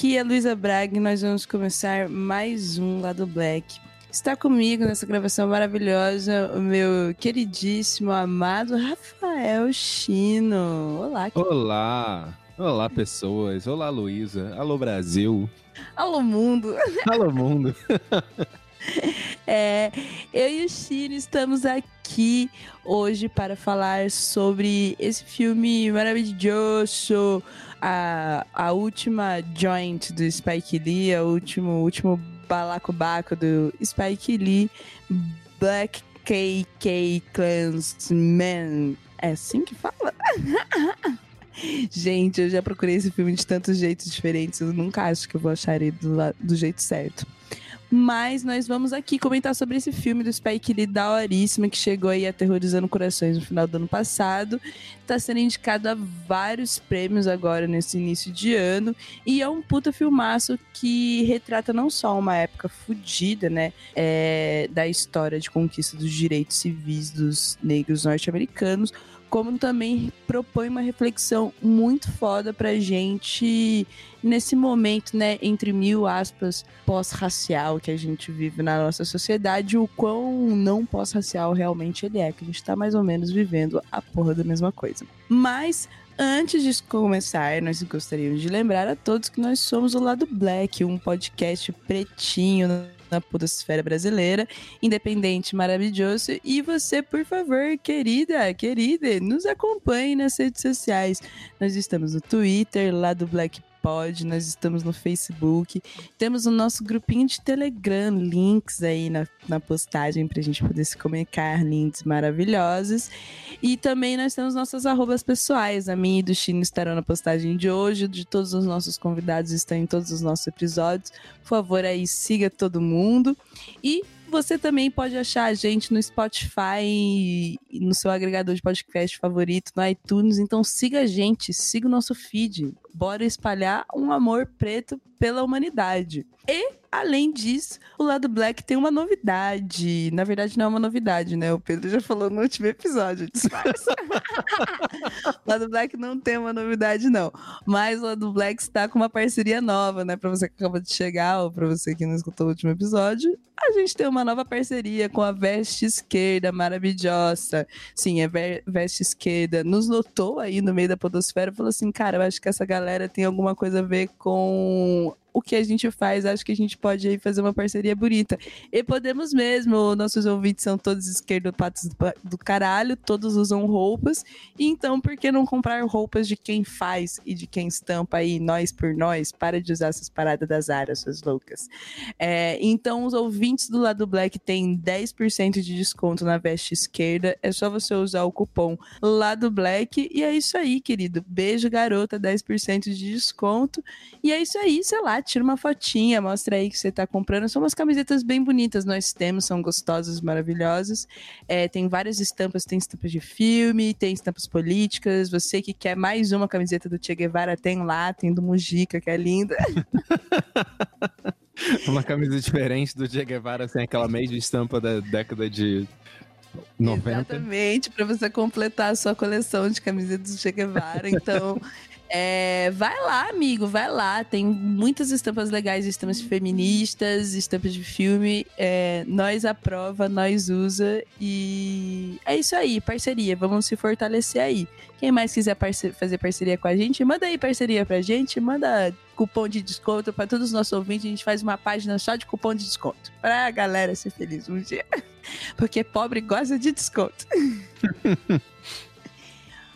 Aqui é Luísa Braga e nós vamos começar mais um Lado Black. Está comigo nessa gravação maravilhosa o meu queridíssimo, amado Rafael Chino. Olá. Olá. Olá, pessoas. Olá, Luísa. Alô, Brasil. Alô, mundo. Alô, mundo. É, eu e o Chino estamos aqui hoje para falar sobre esse filme maravilhoso, a, a última joint do Spike Lee, o último, último balacobaco do Spike Lee, Black KK Clansman. É assim que fala? Gente, eu já procurei esse filme de tantos jeitos diferentes, eu nunca acho que eu vou achar ele do, do jeito certo. Mas nós vamos aqui comentar sobre esse filme do Spike Lee daoríssimo que chegou aí aterrorizando corações no final do ano passado. Está sendo indicado a vários prêmios agora nesse início de ano. E é um puta filmaço que retrata não só uma época fodida, né? É, da história de conquista dos direitos civis dos negros norte-americanos, como também propõe uma reflexão muito foda pra gente nesse momento, né, entre mil aspas, pós-racial que a gente vive na nossa sociedade, o quão não pós-racial realmente ele é, que a gente tá mais ou menos vivendo a porra da mesma coisa. Mas Antes de começar, nós gostaríamos de lembrar a todos que nós somos o Lado Black, um podcast pretinho na podosfera brasileira, independente, maravilhoso. E você, por favor, querida, querida, nos acompanhe nas redes sociais. Nós estamos no Twitter, lá do Black Pod, nós estamos no Facebook, temos o nosso grupinho de Telegram, links aí na, na postagem para a gente poder se comunicar, links maravilhosos. E também nós temos nossas arrobas pessoais, a minha e do Chino estarão na postagem de hoje, de todos os nossos convidados estão em todos os nossos episódios. Por favor, aí siga todo mundo. E você também pode achar a gente no Spotify, no seu agregador de podcast favorito, no iTunes. Então siga a gente, siga o nosso feed. Bora espalhar um amor preto pela humanidade. E, além disso, o lado Black tem uma novidade. Na verdade, não é uma novidade, né? O Pedro já falou no último episódio, disfarça. o lado Black não tem uma novidade, não. Mas o lado Black está com uma parceria nova, né? Pra você que acaba de chegar ou pra você que não escutou o último episódio. A gente tem uma nova parceria com a Veste Esquerda, maravilhosa. Sim, a Veste Esquerda nos notou aí no meio da podosfera e falou assim, cara, eu acho que essa galera tem alguma coisa a ver com o que a gente faz, acho que a gente pode aí fazer uma parceria bonita. E podemos mesmo, nossos ouvintes são todos esquerdopatas do caralho, todos usam roupas, então por que não comprar roupas de quem faz e de quem estampa aí, nós por nós, para de usar essas paradas das áreas, suas loucas. É, então os ouvintes do lado Black têm 10% de desconto na veste esquerda, é só você usar o cupom lado Black e é isso aí, querido. Beijo, garota, 10% de desconto. E é isso aí, sei lá, tira uma fotinha, mostra aí que você tá comprando. São umas camisetas bem bonitas, nós temos, são gostosas, maravilhosas. É, tem várias estampas, tem estampas de filme, tem estampas políticas. Você que quer mais uma camiseta do Che Guevara, tem lá, tem do Mujica, que é linda. uma camisa diferente do Che Guevara, sem aquela mesma estampa da década de 90. Exatamente, para você completar a sua coleção de camisetas do Che Guevara. Então, é, vai lá, amigo, vai lá. Tem muitas estampas legais, estampas feministas, estampas de filme. É, nós aprova, nós usa. E é isso aí, parceria. Vamos se fortalecer aí. Quem mais quiser parce fazer parceria com a gente, manda aí parceria pra gente, manda cupom de desconto para todos os nossos ouvintes. A gente faz uma página só de cupom de desconto. Pra galera ser feliz um dia. Porque pobre gosta de desconto.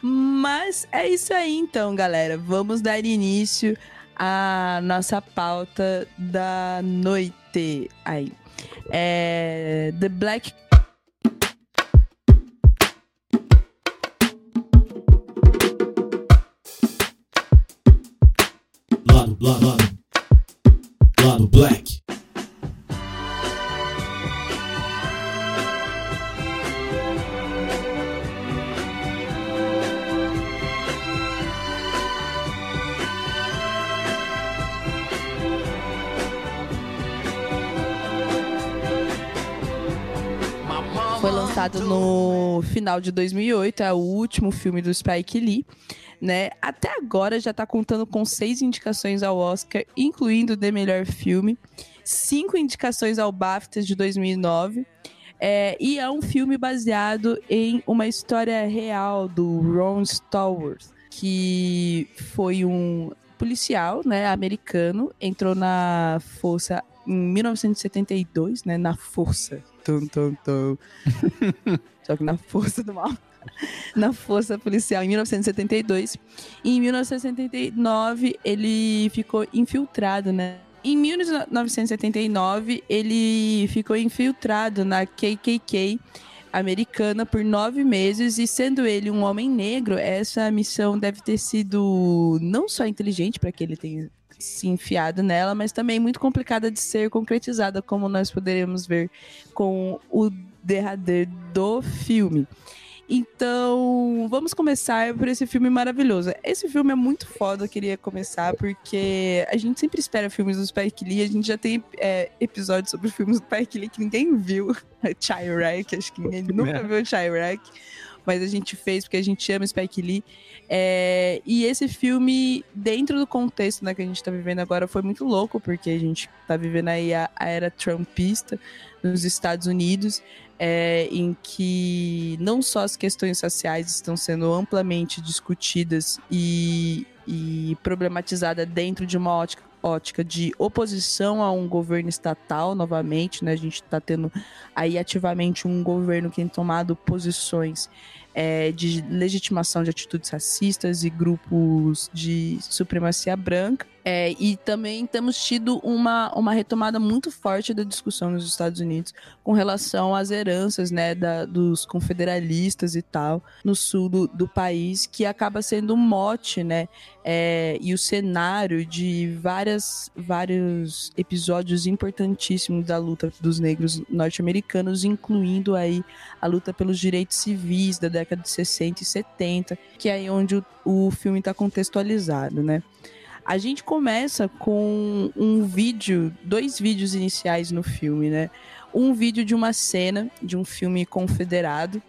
Mas é isso aí então, galera. Vamos dar início à nossa pauta da noite. Aí. É The Black lado, lado, lado, lado black. Lançado no final de 2008, é o último filme do Spike Lee. Né? Até agora já está contando com seis indicações ao Oscar, incluindo de melhor filme, cinco indicações ao BAFTA de 2009. É, e é um filme baseado em uma história real do Ron Stallworth, que foi um policial né, americano, entrou na força em 1972, né, na força. Tum, tum, tum. Só que na força do mal. na força policial em 1972. E em 1979 ele ficou infiltrado, né? Em 1979 ele ficou infiltrado na KKK americana por nove meses e sendo ele um homem negro, essa missão deve ter sido não só inteligente para que ele tenha se enfiado nela, mas também muito complicada de ser concretizada, como nós poderemos ver com o derradeiro do filme. Então, vamos começar por esse filme maravilhoso. Esse filme é muito foda, eu queria começar, porque a gente sempre espera filmes do Spike Lee, a gente já tem é, episódios sobre filmes do Spike Lee que ninguém viu. Chirac, acho que ninguém nunca é. viu Chirac, mas a gente fez porque a gente ama Spike Lee. É, e esse filme, dentro do contexto né, que a gente está vivendo agora, foi muito louco, porque a gente está vivendo aí a, a era trumpista nos Estados Unidos é, em que não só as questões sociais estão sendo amplamente discutidas e, e problematizadas dentro de uma ótica, ótica de oposição a um governo estatal, novamente, né? A gente está tendo aí ativamente um governo que tem tomado posições é, de legitimação de atitudes racistas e grupos de supremacia branca. É, e também temos tido uma, uma retomada muito forte da discussão nos Estados Unidos com relação às heranças né, da, dos confederalistas e tal no sul do, do país, que acaba sendo um mote né, é, e o cenário de várias, vários episódios importantíssimos da luta dos negros norte-americanos, incluindo aí a luta pelos direitos civis da década de 60 e 70, que é aí onde o, o filme está contextualizado, né? A gente começa com um vídeo, dois vídeos iniciais no filme, né? Um vídeo de uma cena de um filme confederado,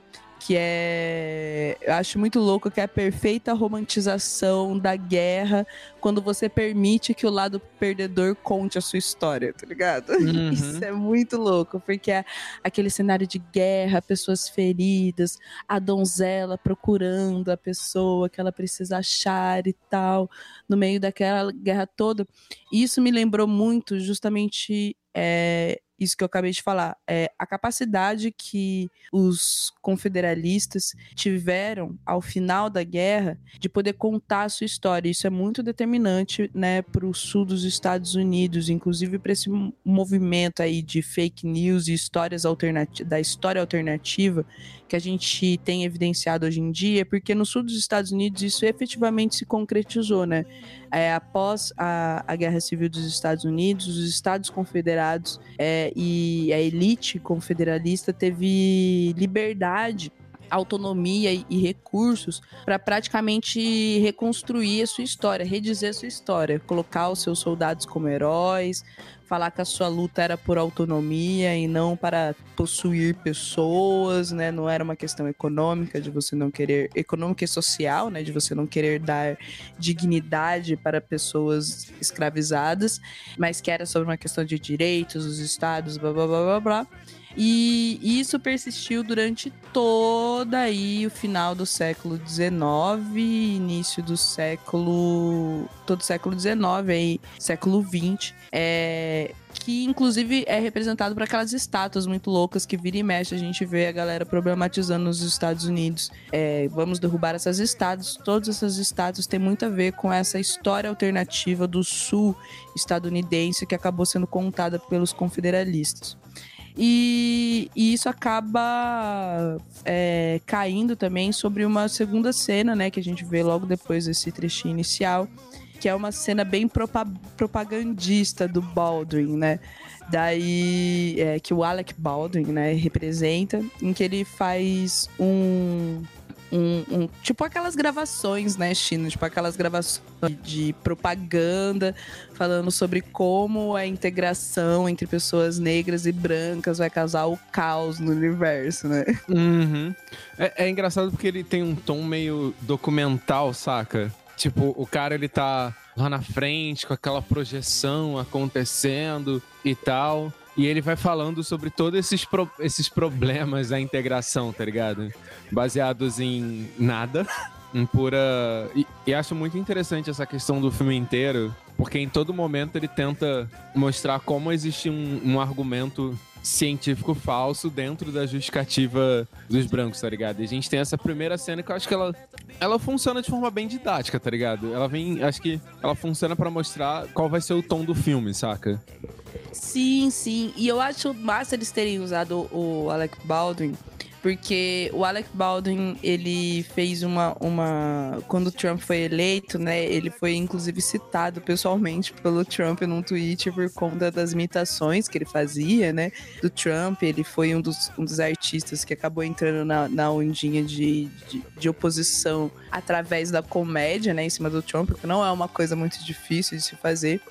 que é. Eu acho muito louco que é a perfeita romantização da guerra quando você permite que o lado perdedor conte a sua história, tá ligado? Uhum. Isso é muito louco, porque é aquele cenário de guerra, pessoas feridas, a donzela procurando a pessoa que ela precisa achar e tal, no meio daquela guerra toda. Isso me lembrou muito justamente. É, isso que eu acabei de falar, é a capacidade que os confederalistas tiveram ao final da guerra de poder contar a sua história. Isso é muito determinante, né, para o sul dos Estados Unidos, inclusive para esse movimento aí de fake news e histórias alternativas, da história alternativa que a gente tem evidenciado hoje em dia, porque no sul dos Estados Unidos isso efetivamente se concretizou, né? É, após a, a Guerra Civil dos Estados Unidos, os Estados Confederados é, e a elite confederalista teve liberdade autonomia e recursos para praticamente reconstruir a sua história, redizer a sua história, colocar os seus soldados como heróis, falar que a sua luta era por autonomia e não para possuir pessoas, né? Não era uma questão econômica de você não querer econômica e social, né? De você não querer dar dignidade para pessoas escravizadas, mas que era sobre uma questão de direitos dos estados, blá blá blá blá blá. E isso persistiu durante toda aí o final do século XIX, início do século. todo século XIX, aí, século XX. É, que inclusive é representado por aquelas estátuas muito loucas que vira e mexe a gente vê a galera problematizando nos Estados Unidos. É, vamos derrubar essas estátuas. Todas essas estátuas têm muito a ver com essa história alternativa do sul estadunidense que acabou sendo contada pelos confederalistas. E, e isso acaba é, caindo também sobre uma segunda cena, né? Que a gente vê logo depois desse trechinho inicial, que é uma cena bem propagandista do Baldwin, né? Daí, é, que o Alec Baldwin, né, representa, em que ele faz um um, um, tipo aquelas gravações, né, China? Tipo aquelas gravações de propaganda falando sobre como a integração entre pessoas negras e brancas vai causar o caos no universo, né? Uhum. É, é engraçado porque ele tem um tom meio documental, saca? Tipo, o cara ele tá lá na frente com aquela projeção acontecendo e tal. E ele vai falando sobre todos esses, pro, esses problemas da integração, tá ligado? Baseados em nada, em pura. E, e, acho muito interessante essa questão do filme inteiro, porque em todo momento ele tenta mostrar como existe um, um argumento científico falso dentro da justificativa dos brancos, tá ligado? E a gente tem essa primeira cena que eu acho que ela, ela funciona de forma bem didática, tá ligado? Ela vem, acho que ela funciona para mostrar qual vai ser o tom do filme, saca? Sim, sim. E eu acho massa eles terem usado o Alec Baldwin porque o Alec Baldwin, ele fez uma, uma... Quando o Trump foi eleito, né? Ele foi, inclusive, citado pessoalmente pelo Trump num tweet por conta das imitações que ele fazia, né? Do Trump. Ele foi um dos, um dos artistas que acabou entrando na, na ondinha de, de, de oposição através da comédia, né? Em cima do Trump, que não é uma coisa muito difícil de se fazer.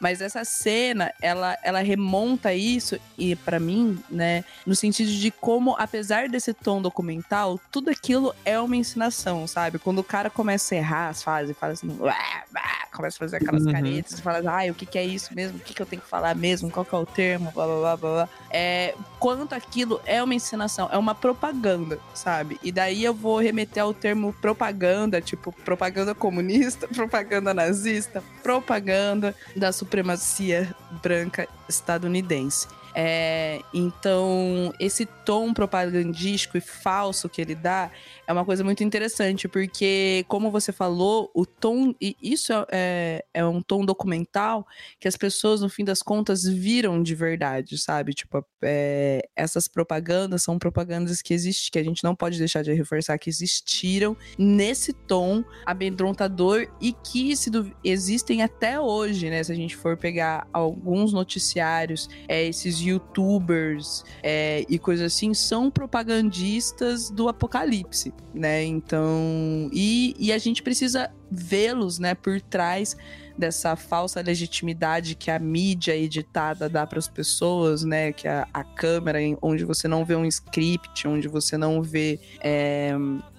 Mas essa cena, ela, ela remonta isso, e para mim, né, no sentido de como, apesar desse tom documental, tudo aquilo é uma ensinação, sabe? Quando o cara começa a errar as fases, fala assim, uá, uá, começa a fazer aquelas uhum. caretas, fala, ai, o que, que é isso mesmo? O que, que eu tenho que falar mesmo? Qual que é o termo? Blá, blá, blá, blá. É, quanto aquilo é uma ensinação, é uma propaganda, sabe? E daí eu vou remeter ao termo propaganda, tipo, propaganda comunista, propaganda nazista, propaganda da supremacia branca estadunidense. É, então, esse tom propagandístico e falso que ele dá é uma coisa muito interessante, porque, como você falou, o tom. E isso é, é um tom documental que as pessoas, no fim das contas, viram de verdade, sabe? Tipo, é, essas propagandas são propagandas que existem, que a gente não pode deixar de reforçar que existiram nesse tom amedrontador e que se, existem até hoje, né? Se a gente for pegar alguns noticiários, é, esses youtubers é, e coisas assim, são propagandistas do apocalipse né? Então, e, e a gente precisa vê-los, né, por trás dessa falsa legitimidade que a mídia editada dá para as pessoas, né? Que a, a câmera, onde você não vê um script, onde você não vê é,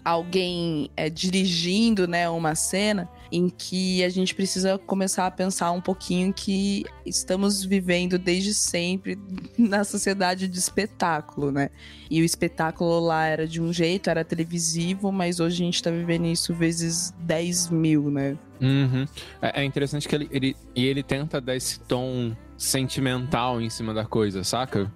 alguém é, dirigindo, né, uma cena, em que a gente precisa começar a pensar um pouquinho que estamos vivendo desde sempre na sociedade de espetáculo, né? E o espetáculo lá era de um jeito, era televisivo, mas hoje a gente tá vivendo isso vezes 10 mil, né? Uhum. É, é, interessante que ele, ele, e ele tenta dar esse tom sentimental em cima da coisa, saca?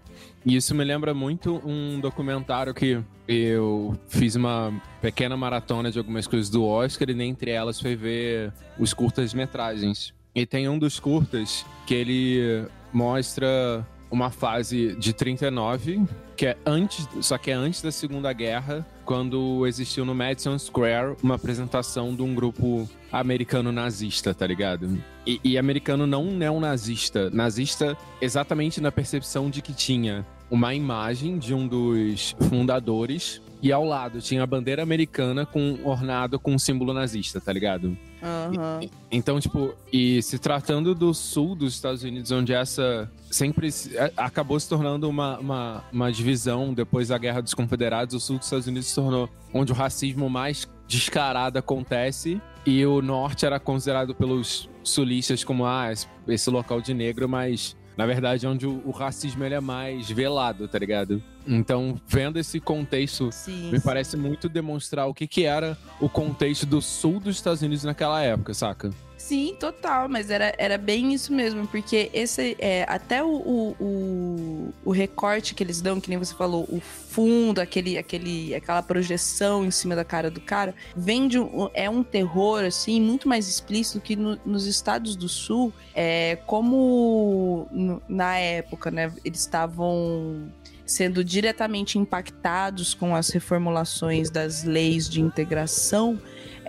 E isso me lembra muito um documentário que eu fiz uma pequena maratona de algumas coisas do Oscar e dentre elas foi ver os curtas-metragens. E tem um dos curtas que ele mostra uma fase de 39, que é antes, só que é antes da Segunda Guerra, quando existiu no Madison Square uma apresentação de um grupo americano nazista, tá ligado? E, e americano não neonazista, nazista exatamente na percepção de que tinha uma imagem de um dos fundadores e ao lado tinha a bandeira americana com ornado com um símbolo nazista, tá ligado? Uhum. E, então, tipo, e se tratando do sul dos Estados Unidos, onde essa sempre acabou se tornando uma, uma, uma divisão depois da Guerra dos Confederados, o sul dos Estados Unidos se tornou onde o racismo mais descarado acontece e o norte era considerado pelos sulistas como ah, esse local de negro, mas na verdade, onde o, o, racismo ele é mais velado, tá ligado? Então, vendo esse contexto, sim, me sim. parece muito demonstrar o que, que era o contexto do sul dos Estados Unidos naquela época, saca? Sim, total, mas era, era bem isso mesmo, porque esse é até o, o, o, o, recorte que eles dão, que nem você falou, o fundo, aquele, aquele, aquela projeção em cima da cara do cara, vem de um, é um terror assim muito mais explícito que no, nos estados do sul, é como no, na época, né, eles estavam sendo diretamente impactados com as reformulações das leis de integração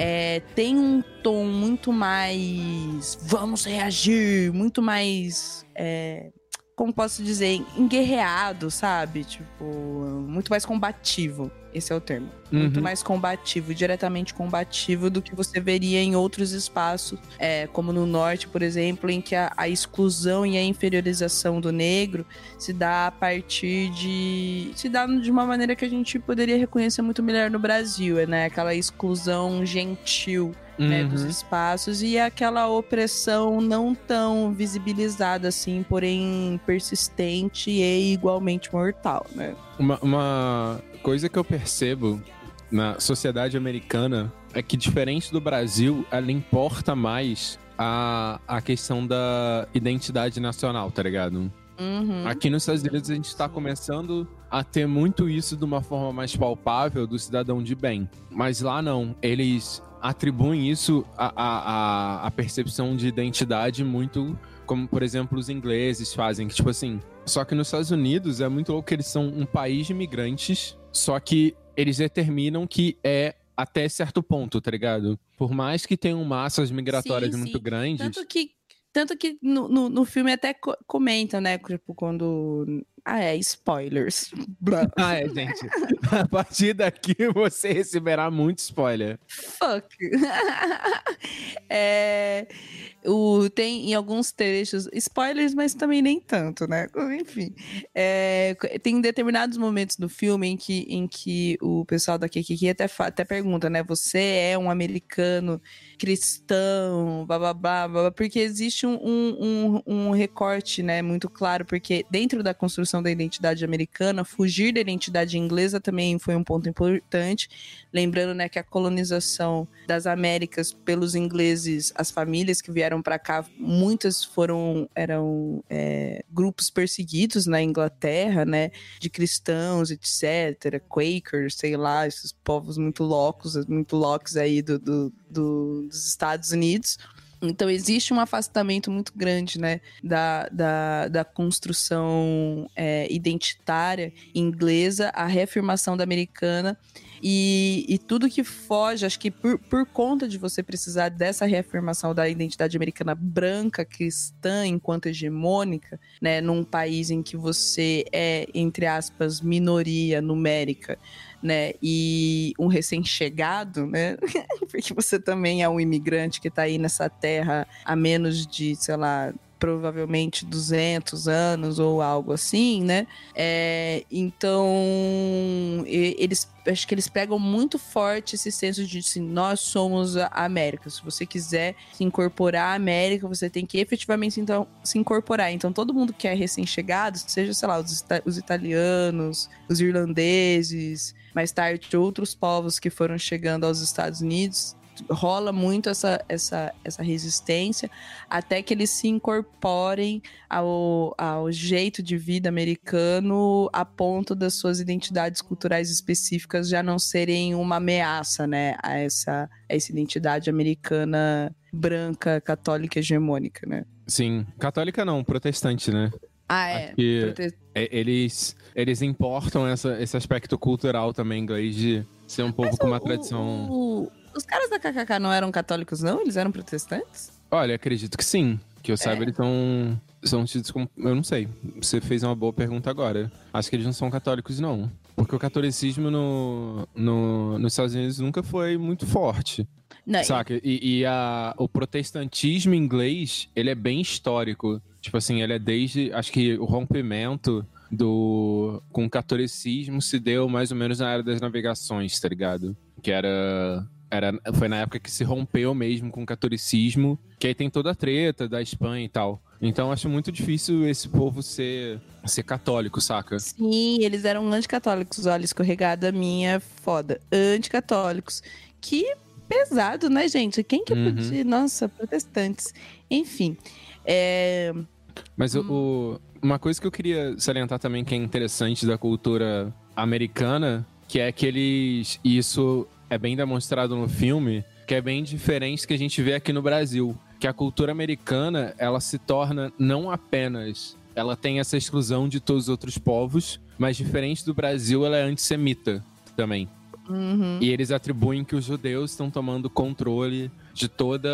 é, tem um tom muito mais vamos reagir, muito mais. É, como posso dizer, enguerreado, sabe? Tipo, muito mais combativo. Esse é o termo. Muito Uhum. mais combativo, diretamente combativo do que você veria em outros espaços, é, como no norte, por exemplo, em que a, a exclusão e a inferiorização do negro se dá a partir de. se dá de uma maneira que a gente poderia reconhecer muito melhor no Brasil, né? Aquela exclusão gentil né, dos Uhum. espaços e aquela opressão não tão visibilizada assim, porém persistente e igualmente mortal, né? Uma, uma coisa que eu percebo na sociedade americana é que, diferente do Brasil, ela importa mais a, a questão da identidade nacional, tá ligado? Uhum. Aqui nos Estados Unidos a gente está começando a ter muito isso de uma forma mais palpável do cidadão de bem. Mas lá não. Eles atribuem isso à, à, à- percepção de identidade muito como, por exemplo, os ingleses fazem. Que, tipo assim. Só que nos Estados Unidos é muito louco que eles são um país de imigrantes, só que eles determinam que é até certo ponto, tá ligado? Por mais que tenham massas migratórias Sim, muito sim. grandes. Tanto que, tanto que no, no, no filme até co- comentam, né? Tipo, quando. Ah, é, spoilers. Ah, é, gente. A partir daqui você receberá muito spoiler. Fuck. é, o, tem em alguns trechos, spoilers, mas também nem tanto, né? Enfim. é, tem determinados momentos no filme em que, em que o pessoal da Kikiki até, até pergunta, né? Você é um americano cristão, blá blá blá, blá, porque existe um, um, um, um recorte, né, muito claro, porque dentro da construção da identidade americana, fugir da identidade inglesa também foi um ponto importante. Lembrando, né, que a colonização das Américas pelos ingleses, as famílias que vieram para cá, muitas foram eram é, grupos perseguidos na Inglaterra, né, de cristãos, etc, Quakers, sei lá, esses povos muito loucos, muito loucos aí do, do, do- dos Estados Unidos. Então existe um afastamento muito grande, né, da, da, da construção é, identitária inglesa, a reafirmação da americana e, e tudo que foge, acho que por, por conta de você precisar dessa reafirmação da identidade americana branca, cristã, enquanto hegemônica, né, num país em que você é, entre aspas, minoria numérica, né, e um recém-chegado, né, porque você também é um imigrante que tá aí nessa terra há menos de, sei lá, provavelmente 200 anos ou algo assim, né? É, então, eles acho que eles pegam muito forte esse senso de assim, nós somos a América. Se você quiser se incorporar à América, você tem que efetivamente então se incorporar. Então, todo mundo que é recém-chegado, seja, sei lá, os, os italianos, os irlandeses, mais tarde outros povos que foram chegando aos Estados Unidos, rola muito essa, essa, essa resistência até que eles se incorporem ao, ao jeito de vida americano a ponto das suas identidades culturais específicas já não serem uma ameaça, né, a essa, a essa identidade americana branca, católica, hegemônica, né? Sim. Católica não, protestante, né? Ah, é. Prote- é, eles, eles importam essa, esse aspecto cultural também inglês de ser um povo Mas com uma o- tradição. o- os caras da KKK não eram católicos, não? Eles eram protestantes? Olha, acredito que sim. Que eu saiba, É. eles são, são tidos como. Eu não sei. Você fez uma boa pergunta agora. Acho que eles não são católicos, não. Porque o catolicismo no, no, nos Estados Unidos nunca foi muito forte. Não, Saca? E, e a, o protestantismo inglês, ele é bem histórico. Tipo assim, ele é desde. Acho que o rompimento do com o catolicismo se deu mais ou menos na era das navegações, tá ligado? Que era. Era, foi na época que se rompeu mesmo com o catolicismo, que aí tem toda a treta da Espanha e tal. Então acho muito difícil esse povo ser, ser católico, saca? Sim, eles eram anticatólicos. Olha, escorregada minha, foda. Anticatólicos. Que pesado, né, gente? Quem que Uhum. podia... Nossa, protestantes. Enfim. É... Mas o- o- uma coisa que eu queria salientar também que é interessante da cultura americana, que é que eles. e Isso é bem demonstrado no filme, que é bem diferente do que a gente vê aqui no Brasil. Que a cultura americana, ela se torna não apenas. Ela tem essa exclusão de todos os outros povos, mas diferente do Brasil, ela é antissemita também. Uhum. E eles atribuem que os judeus estão tomando controle de toda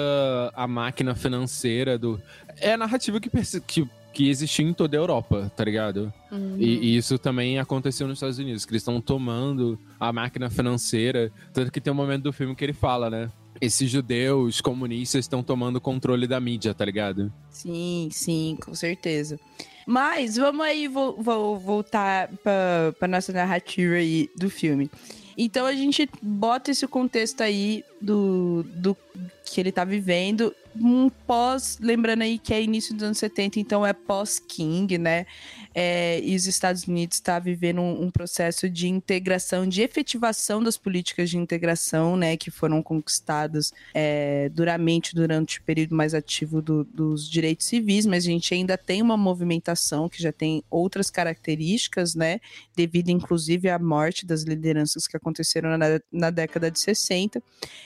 a máquina financeira do. É a narrativa que, que, que existiu em toda a Europa, tá ligado? Uhum. E, e isso também aconteceu nos Estados Unidos, que eles estão tomando a máquina financeira. Tanto que tem um momento do filme que ele fala, né? Esses judeus comunistas estão tomando controle da mídia, tá ligado? Sim, sim, com certeza. Mas vamos aí vo vo voltar para pra nossa narrativa aí do filme. Então a gente bota esse contexto aí do, do que ele tá vivendo. Um pós, lembrando aí que é início dos anos 70, então é pós-King, né? É, e os Estados Unidos está vivendo um, um, processo de integração, de efetivação das políticas de integração, né? Que foram conquistadas é, duramente durante o período mais ativo do, dos direitos civis, mas a gente ainda tem uma movimentação que já tem outras características, né? Devido, inclusive, à morte das lideranças que aconteceram na, na década de 60.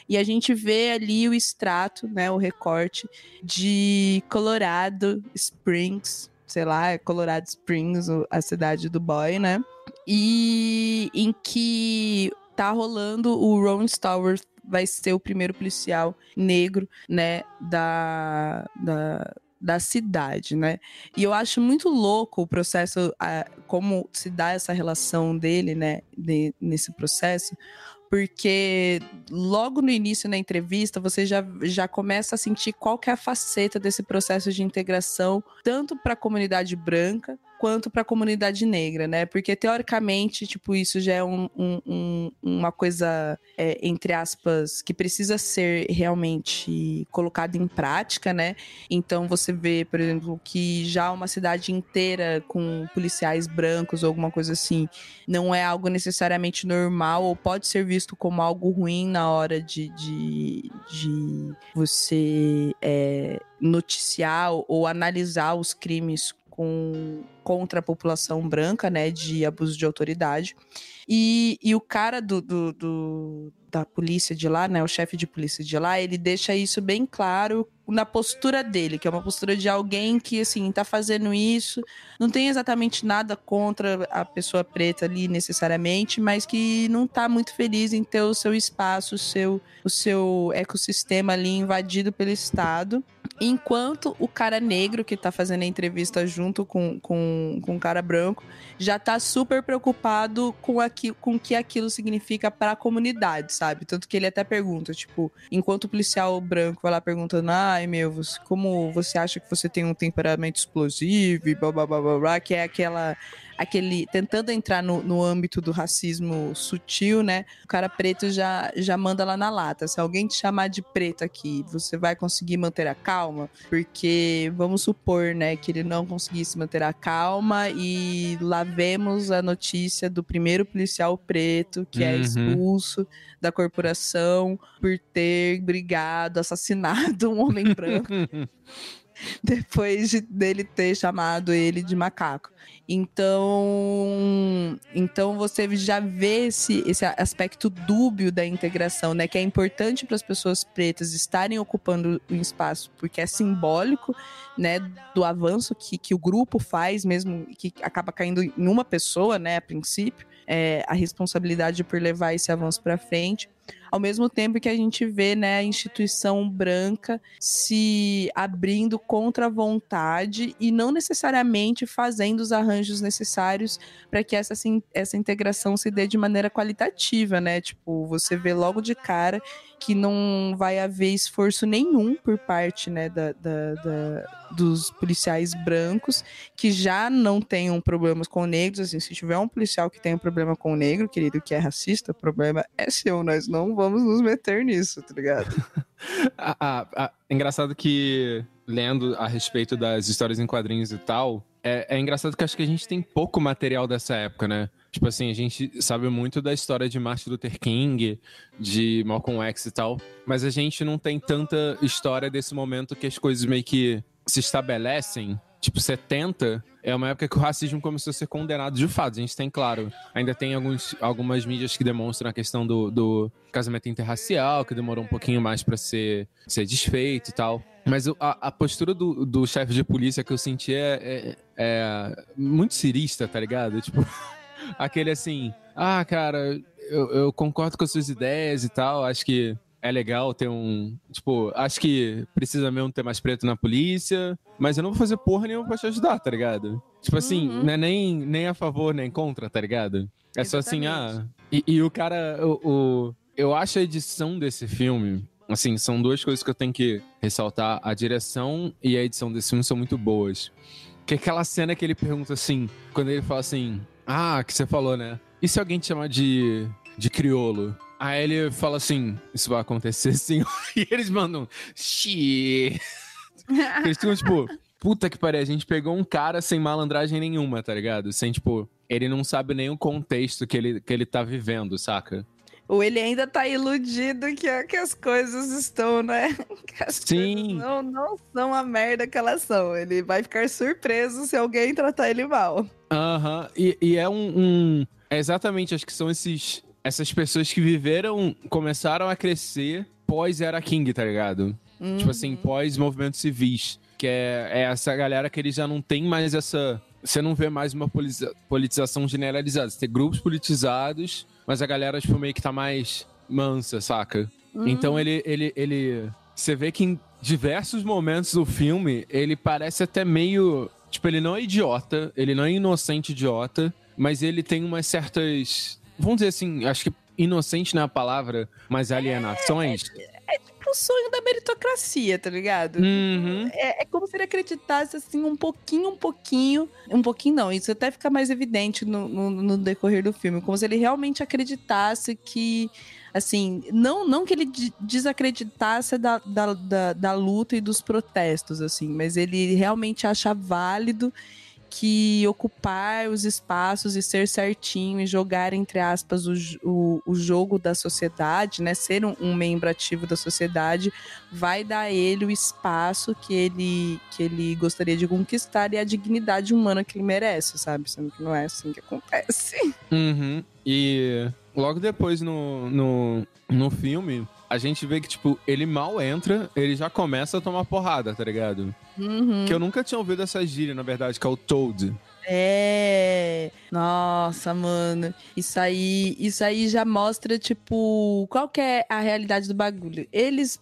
E a gente vê ali o extrato, né, o recorte de Colorado Springs, sei lá, é Colorado Springs, a cidade do boy, né? E em que tá rolando o Ron Stallworth vai ser o primeiro policial negro, né, da, da, da cidade, né? E eu acho muito louco o processo, como se dá essa relação dele, né, de, nesse processo, porque logo no início da entrevista você já, já começa a sentir qual é a faceta desse processo de integração, tanto para a comunidade branca quanto para a comunidade negra, né? Porque teoricamente, tipo, isso já é um, um, um, uma coisa, é, entre aspas, que precisa ser realmente colocada em prática, né? Então você vê, por exemplo, que já uma cidade inteira com policiais brancos ou alguma coisa assim, não é algo necessariamente normal ou pode ser visto como algo ruim na hora de, de, de você é, noticiar ou analisar os crimes com, contra a população branca, né, de abuso de autoridade. E, e o cara do, do, do, da polícia de lá, né, o chefe de polícia de lá, ele deixa isso bem claro na postura dele, que é uma postura de alguém que, assim, tá fazendo isso, não tem exatamente nada contra a pessoa preta ali necessariamente, mas que não tá muito feliz em ter o seu espaço, o seu, o seu ecossistema ali invadido pelo Estado. Enquanto o cara negro que tá fazendo a entrevista junto com, com, com o cara branco já tá super preocupado com, aqui, com o que aquilo significa para a comunidade, sabe? Tanto que ele até pergunta, tipo, enquanto o policial branco vai lá perguntando, ai meu, você, como você acha que você tem um temperamento explosivo e blá blá blá blá, blá que é aquela aquele tentando entrar no, no âmbito do racismo sutil, né? O cara preto já, já manda lá na lata. Se alguém te chamar de preto aqui, você vai conseguir manter a calma? Porque vamos supor, né, que ele não conseguisse manter a calma e lá vemos a notícia do primeiro policial preto que é uhum. é expulso da corporação por ter brigado, assassinado um homem branco. depois de, dele ter chamado ele de macaco. Então, então você já vê esse, esse aspecto dúbio da integração, né? Que é importante para as pessoas pretas estarem ocupando o espaço, porque é simbólico, né? Do avanço que, que o grupo faz, mesmo que acaba caindo em uma pessoa, né? A princípio, é, a responsabilidade por levar esse avanço para frente ao mesmo tempo que a gente vê né, a instituição branca se abrindo contra a vontade e não necessariamente fazendo os arranjos necessários para que essa, assim, essa integração se dê de maneira qualitativa, né? Tipo, você vê logo de cara que não vai haver esforço nenhum por parte né, da, da, da, dos policiais brancos que já não tenham problemas com negros. Assim, se tiver um policial que tem um problema com o negro, querido, que é racista, o problema é seu. Nós não vamos nos meter nisso, tá ligado? ah, ah, ah, engraçado que, lendo a respeito das histórias em quadrinhos e tal, é, é engraçado que acho que a gente tem pouco material dessa época, né? Tipo assim, a gente sabe muito da história de Martin Luther King, de Malcolm X e tal, mas a gente não tem tanta história desse momento que as coisas meio que se estabelecem. Tipo, 70 é uma época que o racismo começou a ser condenado de fato. A gente tem, claro, ainda tem alguns, algumas mídias que demonstram a questão do, do casamento interracial, que demorou um pouquinho mais para ser, ser desfeito e tal. Mas a, a postura do, do chefe de polícia que eu senti é, é, é muito cirista, tá ligado? Tipo. aquele assim, ah, cara, eu, eu, concordo com as suas ideias e tal, acho que é legal ter um. Tipo, acho que precisa mesmo ter mais preto na polícia, mas eu não vou fazer porra nenhuma pra te ajudar, tá ligado? Tipo assim, Uhum. não é nem, nem a favor nem contra, tá ligado? É só assim, ah. Exatamente. E, e o cara, o, o- Eu acho a edição desse filme. Assim, são duas coisas que eu tenho que ressaltar. A direção e a edição desse filme são muito boas. Que é aquela cena que ele pergunta assim, quando ele fala assim, ah, que você falou, né? E se alguém te chamar de, de criolo? Aí ele fala assim, isso vai acontecer sim. E eles mandam, xi. Eles ficam tipo, puta que pariu, a gente pegou um cara sem malandragem nenhuma, tá ligado? Sem, tipo, ele não sabe nem o contexto que ele, que ele tá vivendo, saca? Ou ele ainda tá iludido que, que as coisas estão, né? Que as Sim. não, não são a merda que elas são. Ele vai ficar surpreso se alguém tratar ele mal. Aham, e, e é um, um- É exatamente, acho que são esses. Essas pessoas que viveram, começaram a crescer pós-Era King, tá ligado? Tipo assim, pós-movimentos civis. Que é, é essa galera que eles já não tem mais essa. Você não vê mais uma politiza- politização generalizada. Você tem grupos politizados, mas a galera, tipo, meio que tá mais mansa, saca? Uhum. Então ele, ele, ele. Você vê que em diversos momentos do filme, ele parece até meio. Tipo, ele não é idiota, ele não é inocente idiota, mas ele tem umas certas. Vamos dizer assim, acho que inocente não é palavra, mas alienações. o sonho da meritocracia, tá ligado? Uhum. É, é como se ele acreditasse, assim, um pouquinho, um pouquinho. Um pouquinho não, isso até fica mais evidente no, no, no decorrer do filme. Como se ele realmente acreditasse que. Assim, não, não que ele de- desacreditasse da, da, da, da luta e dos protestos, assim, mas ele realmente acha válido que ocupar os espaços e ser certinho e jogar, entre aspas, o, o, o jogo da sociedade, né? Ser um, um membro ativo da sociedade, vai dar a ele o espaço que ele, que ele gostaria de conquistar e a dignidade humana que ele merece, sabe? Sendo que não é assim que acontece. Uhum. E logo depois no, no, no filme, a gente vê que, tipo, ele mal entra, ele já começa a tomar porrada, tá ligado? Uhum. Que eu nunca tinha ouvido essa gíria, na verdade, que é o Toad. É. Nossa, mano. Isso aí, isso aí já mostra, tipo, qual que é a realidade do bagulho. Eles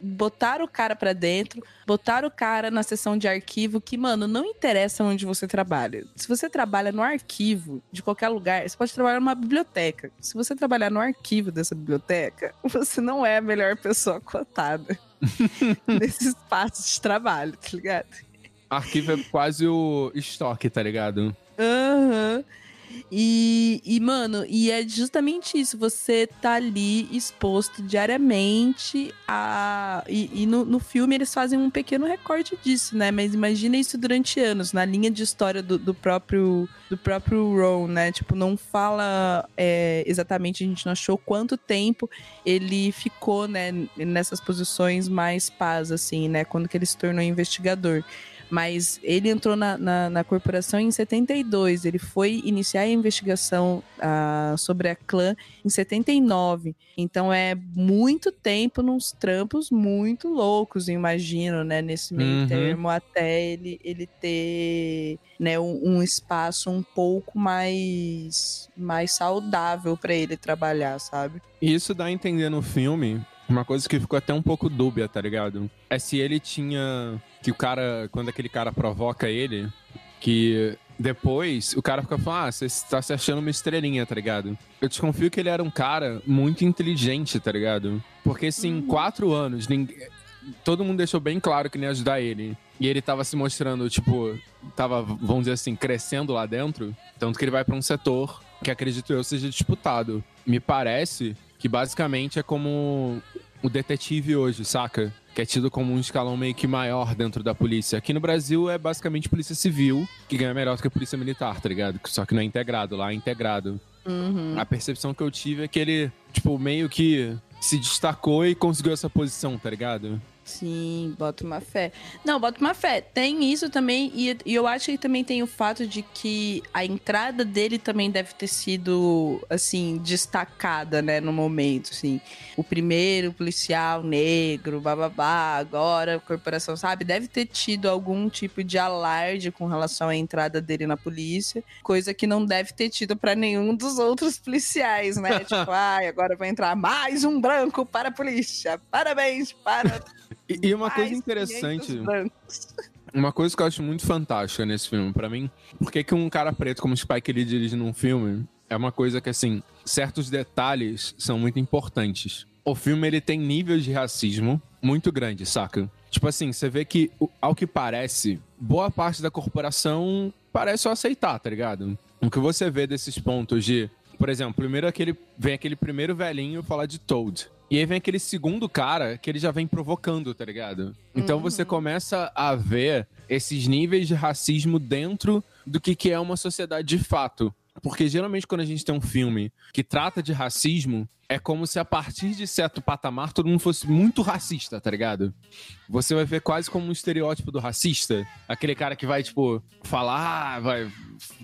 botaram o cara pra dentro, botaram o cara na seção de arquivo, que, mano, não interessa onde você trabalha. Se você trabalha no arquivo de qualquer lugar, você pode trabalhar numa biblioteca. Se você trabalhar no arquivo dessa biblioteca, você não é a melhor pessoa cotada nesse espaço de trabalho, tá ligado? Arquivo é quase o estoque, tá ligado? Aham. E, e, mano, e é justamente isso. Você tá ali exposto diariamente a. E, e no, no filme eles fazem um pequeno recorte disso, né? Mas imagina isso durante anos, na linha de história do, do próprio do próprio Ron, né? Tipo, não fala é, exatamente, a gente não achou quanto tempo ele ficou, né, nessas posições mais paz, assim, né? Quando que ele se tornou investigador. Mas ele entrou na, na, na corporação em 72. Ele foi iniciar a investigação ah, sobre a clã em 79. Então é muito tempo nos trampos muito loucos, imagino, né? Nesse meio Uhum. termo, até ele, ele ter né, um, um espaço um pouco mais, mais saudável para ele trabalhar, sabe? E isso dá a entender no filme uma coisa que ficou até um pouco dúbia, tá ligado? É se ele tinha. Que o cara. Quando aquele cara provoca ele, que depois o cara fica falando, ah, você tá se achando uma estrelinha, tá ligado? Eu desconfio que ele era um cara muito inteligente, tá ligado? Porque em quatro anos ninguém. Todo mundo deixou bem claro que nem ajudar ele. E ele tava se mostrando, tipo, tava, vamos dizer assim, crescendo lá dentro. Tanto que ele vai pra um setor que acredito eu seja disputado. Me parece que basicamente é como o detetive hoje, saca? Que é tido como um escalão meio que maior dentro da polícia. Aqui no Brasil é basicamente polícia civil, que ganha melhor do que a polícia militar, tá ligado? Só que não é integrado, lá é integrado. Uhum. A percepção que eu tive é que ele, tipo, meio que se destacou e conseguiu essa posição, tá ligado? Sim, bota uma fé. Não, bota uma fé. Tem isso também, e, e, eu acho que também tem o fato de que a entrada dele também deve ter sido, assim, destacada, né, no momento, assim. O primeiro policial negro, bababá, agora a corporação, sabe? Deve ter tido algum tipo de alarde com relação à entrada dele na polícia, coisa que não deve ter tido para nenhum dos outros policiais, né? tipo, ai, agora vai entrar mais um branco para a polícia. Parabéns para e, e uma coisa interessante. Uma coisa que eu acho muito fantástica nesse filme, para mim, por que um cara preto como Spike Lee dirige num filme é uma coisa que, assim, certos detalhes são muito importantes. O filme, ele tem níveis de racismo muito grande, saca? Tipo assim, você vê que, ao que parece, boa parte da corporação parece só aceitar, tá ligado? O que você vê desses pontos de... Por exemplo, primeiro aquele, vem aquele primeiro velhinho falar de Toad. E aí vem aquele segundo cara que ele já vem provocando, tá ligado? Então uhum. você começa a ver esses níveis de racismo dentro do que, que é uma sociedade de fato. Porque geralmente quando a gente tem um filme que trata de racismo, é como se a partir de certo patamar todo mundo fosse muito racista, tá ligado? Você vai ver quase como um estereótipo do racista. Aquele cara que vai, tipo, falar, vai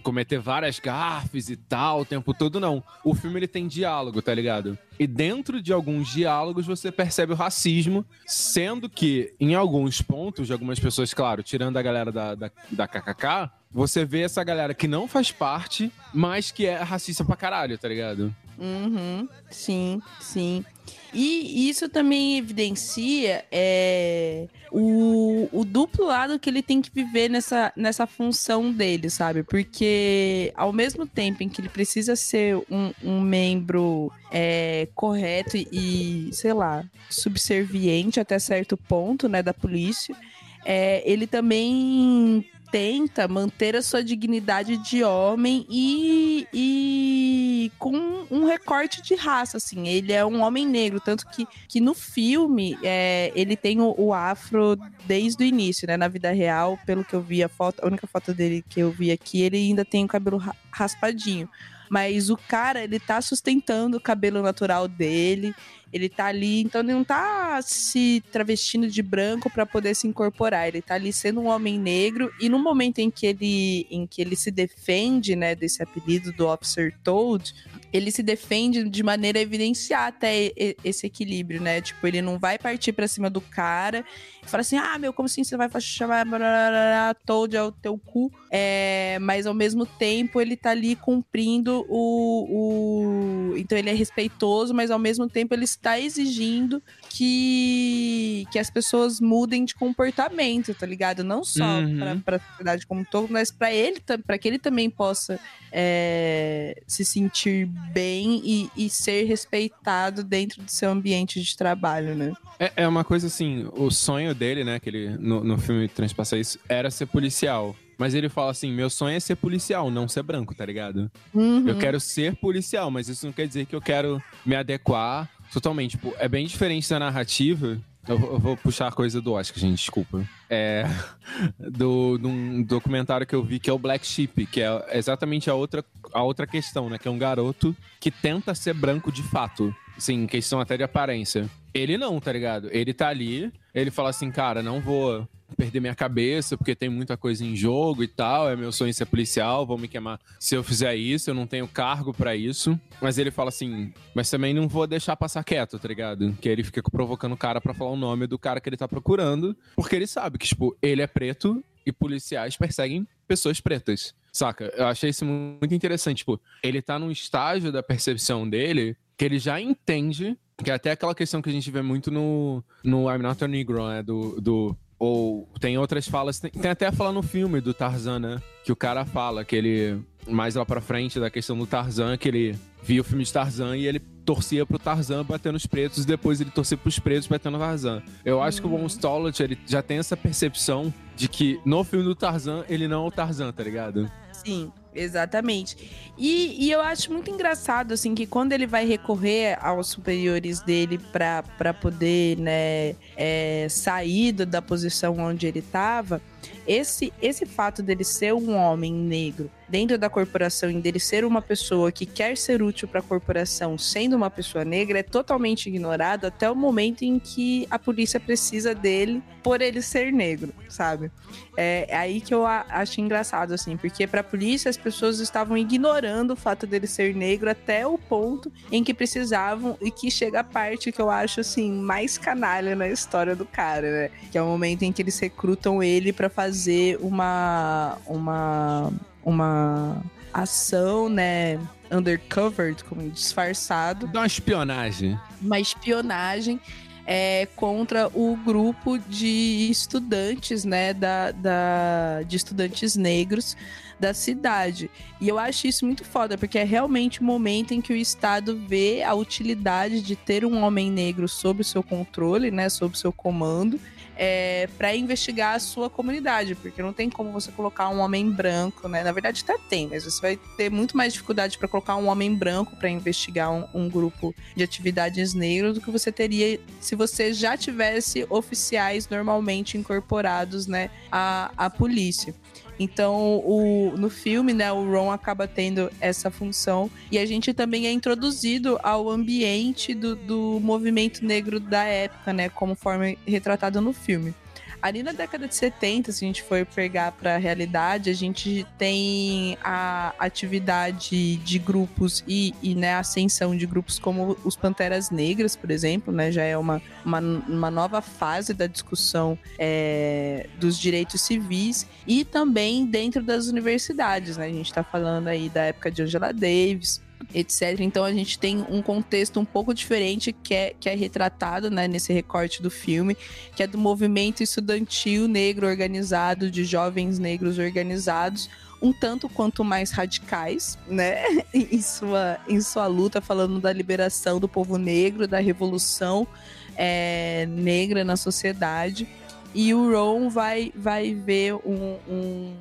cometer várias gafes e tal o tempo todo, não. O filme ele tem diálogo, tá ligado? E dentro de alguns diálogos você percebe o racismo, sendo que em alguns pontos, de algumas pessoas, claro, tirando a galera da, da, da KKK, você vê essa galera que não faz parte, mas que é racista pra caralho, tá ligado? Uhum, sim, sim. E isso também evidencia é, o, o duplo lado que ele tem que viver nessa, nessa função dele, sabe? Porque ao mesmo tempo em que ele precisa ser um, um membro é, correto e, sei lá, subserviente até certo ponto, né, da polícia, é, ele também tenta manter a sua dignidade de homem e, e com um recorte de raça, assim. Ele é um homem negro, tanto que, que no filme é, ele tem o, o, afro desde o início, né? Na vida real, pelo que eu vi, a foto, a única foto dele que eu vi aqui, ele ainda tem o cabelo raspadinho. Mas o cara, ele tá sustentando o cabelo natural dele. Ele tá ali, então ele não tá se travestindo de branco para poder se incorporar. Ele tá ali sendo um homem negro e no momento em que ele em que ele se defende, né, desse apelido do Officer Toad, ele se defende de maneira a evidenciar até esse equilíbrio, né? Tipo, ele não vai partir para cima do cara e falar assim: "Ah, meu, como assim você vai chamar Toad ao teu cu?" É, mas ao mesmo tempo ele tá ali cumprindo o, o então ele é respeitoso, mas ao mesmo tempo ele está exigindo que, que as pessoas mudem de comportamento, tá ligado? Não só uhum. para a sociedade como um todo, mas para ele, para que ele também possa é, se sentir bem e, e, ser respeitado dentro do seu ambiente de trabalho, né? É, é uma coisa assim, o sonho dele, né, que ele no, no filme transpassa isso, era ser policial. Mas ele fala assim: meu sonho é ser policial, não ser branco, tá ligado? Uhum. Eu quero ser policial, mas isso não quer dizer que eu quero me adequar totalmente. Tipo, é bem diferente da narrativa. Eu, eu vou puxar a coisa do Oscar, gente, desculpa. É. Do, de um documentário que eu vi que é o Black Sheep, que é exatamente a outra, a outra questão, né? Que é um garoto que tenta ser branco de fato. Sim, questão até de aparência. Ele não, tá ligado? Ele tá ali, ele fala assim, cara, não vou perder minha cabeça, porque tem muita coisa em jogo e tal. É meu sonho ser policial, vão me queimar se eu fizer isso, eu não tenho cargo para isso. Mas ele fala assim, mas também não vou deixar passar quieto, tá ligado? Que ele fica provocando o cara para falar o nome do cara que ele tá procurando, porque ele sabe que, tipo, ele é preto e policiais perseguem pessoas pretas. Saca? Eu achei isso muito interessante. Tipo, ele tá num estágio da percepção dele que ele já entende que é até aquela questão que a gente vê muito no, no I'm Not a Negro, né? Do, do ou tem outras falas, tem, tem até a fala no filme do Tarzan, né? Que o cara fala que ele, mais lá pra frente da questão do Tarzan, que ele via o filme de Tarzan e ele torcia pro Tarzan batendo os pretos e depois ele torcia pros pretos batendo o Tarzan. Eu acho que o Von Stollett, ele já tem essa percepção de que no filme do Tarzan, ele não é o Tarzan, tá ligado? Sim. Exatamente. E, e, eu acho muito engraçado, assim, que quando ele vai recorrer aos superiores dele para poder, né, é, sair da posição onde ele estava, esse, esse fato dele ser um homem negro dentro da corporação e dele ser uma pessoa que quer ser útil para a corporação, sendo uma pessoa negra, é totalmente ignorado até o momento em que a polícia precisa dele por ele ser negro, sabe? É, é aí que eu acho engraçado, assim, porque para a polícia as pessoas estavam ignorando o fato dele ser negro até o ponto em que precisavam e que chega a parte que eu acho, assim, mais canalha na história do cara, né? Que é o momento em que eles recrutam ele para fazer uma. uma uma ação, né? Undercover, como disfarçado. Dá uma espionagem. Uma espionagem é, contra o grupo de estudantes, né? Da, da, de estudantes negros da cidade. E eu acho isso muito foda, porque é realmente o momento em que o Estado vê a utilidade de ter um homem negro sob o seu controle, né? Sob o seu comando é, para investigar a sua comunidade, porque não tem como você colocar um homem branco, né? Na verdade, até tem, mas você vai ter muito mais dificuldade para colocar um homem branco para investigar um, um, grupo de atividades negras do que você teria se você já tivesse oficiais normalmente incorporados, né, à, à polícia. Então, o, no filme, né, o Ron acaba tendo essa função e a gente também é introduzido ao ambiente do, do movimento negro da época, né, como forma retratada no filme. Ali na década de 70, se a gente for pegar para a realidade, a gente tem a atividade de grupos e, e né, a ascensão de grupos como os Panteras Negras, por exemplo, né, já é uma, uma, uma nova fase da discussão é, dos direitos civis e também dentro das universidades. Né? A gente está falando aí da época de Angela Davis, etc. Então a gente tem um contexto um pouco diferente que é, que é retratado né, nesse recorte do filme, que é do movimento estudantil negro organizado, de jovens negros organizados, um tanto quanto mais radicais, né, em sua, em sua luta, falando da liberação do povo negro, da revolução é, negra na sociedade. E o Ron vai, vai ver um, um,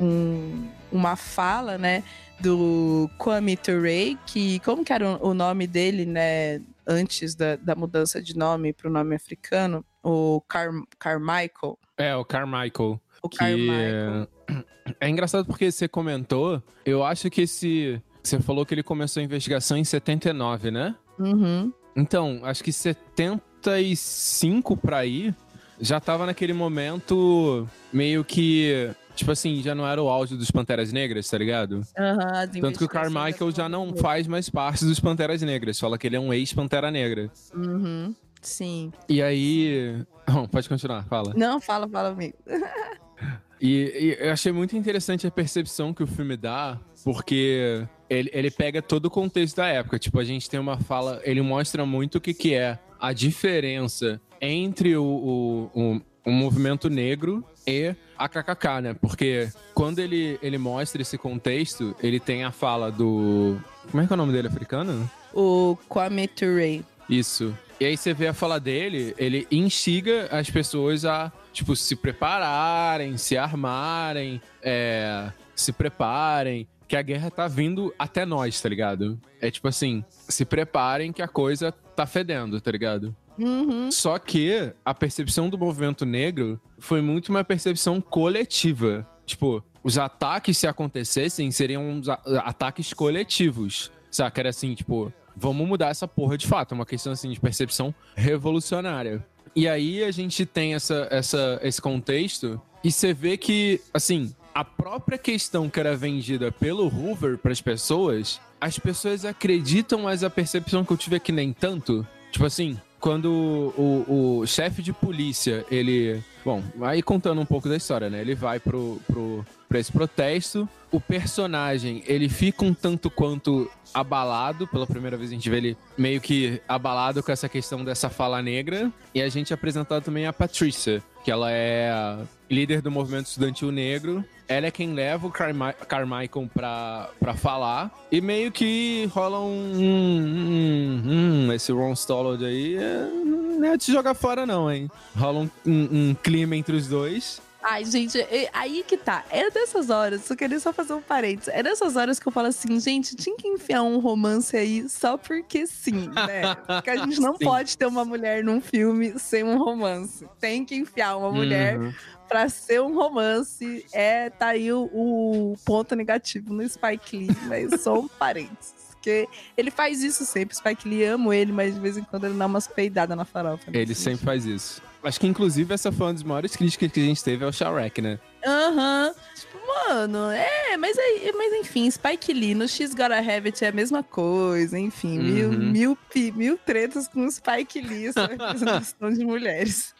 um, uma fala, né, do Kwame Ture, que como que era o nome dele, né, antes da, da mudança de nome para o nome africano? O Car Carmichael. É, o Carmichael. O que Carmichael. É engraçado porque você comentou, eu acho que esse... Você falou que ele começou a investigação em 79, né? Uhum. Então, acho que 75 para aí já tava naquele momento meio que Tipo assim, já não era o auge dos Panteras Negras, tá ligado? Uhum, Tanto que o Carmichael já não faz mais parte dos Panteras Negras. Fala que ele é um ex-Pantera Negra. Uhum. Sim. E aí. Bom, pode continuar, fala. Não, fala, fala amigo. e, e eu achei muito interessante a percepção que o filme dá, porque ele, ele pega todo o contexto da época. Tipo, a gente tem uma fala. Ele mostra muito o que, que é a diferença entre o, o, o, o movimento negro e a KKK, né? Porque quando ele, ele mostra esse contexto, ele tem a fala do. Como é que é o nome dele africano? O Kwame Ture. Isso. E aí você vê a fala dele, ele instiga as pessoas a, tipo, se prepararem, se armarem, é, se preparem, que a guerra tá vindo até nós, tá ligado? É tipo assim, se preparem que a coisa tá fedendo, tá ligado? Uhum. Só que a percepção do movimento negro foi muito uma percepção coletiva. Tipo, os ataques, se acontecessem, seriam ataques coletivos. Saca? Era assim, tipo, vamos mudar essa porra de fato. É uma questão, assim, de percepção revolucionária. E aí a gente tem essa, essa, esse contexto e você vê que, assim, a própria questão que era vendida pelo Hoover para as pessoas, as pessoas acreditam, mas a percepção que eu tive é que nem tanto. Tipo assim, quando o, o chefe de polícia, ele. Bom, aí contando um pouco da história, né? Ele vai pro, pro, pra esse protesto. O personagem, ele fica um tanto quanto abalado. Pela primeira vez a gente vê ele meio que abalado com essa questão dessa fala negra. E a gente é apresentado também a Patrícia, que ela é líder do movimento estudantil negro. Ela é quem leva o Carmi Carmichael pra, pra falar. E meio que rola um. um, um esse Ron Stollard aí é, não é de jogar fora, não, hein? Rola um, um clima entre os dois. Ai, gente, aí que tá. É dessas horas, eu queria só fazer um parênteses. É dessas horas que eu falo assim, gente, tinha que enfiar um romance aí só porque sim, né? Porque a gente não sim. pode ter uma mulher num filme sem um romance. Tem que enfiar uma mulher, uhum. pra ser um romance, é, tá aí o, o ponto negativo no Spike Lee, mas só um parênteses. Porque ele faz isso sempre. Spike Lee amo ele, mas de vez em quando ele dá umas peidadas na farofa. né? Ele sempre faz isso. Acho que, inclusive, essa foi uma das maiores críticas que a gente teve ao Shrek, né? Aham. Tipo, mano, é, mas, aí, mas enfim, Spike Lee no X Gotta Have It é a mesma coisa, enfim, mil, Uhum. mil, pi- mil tretas com Spike Lee sobre representação de mulheres.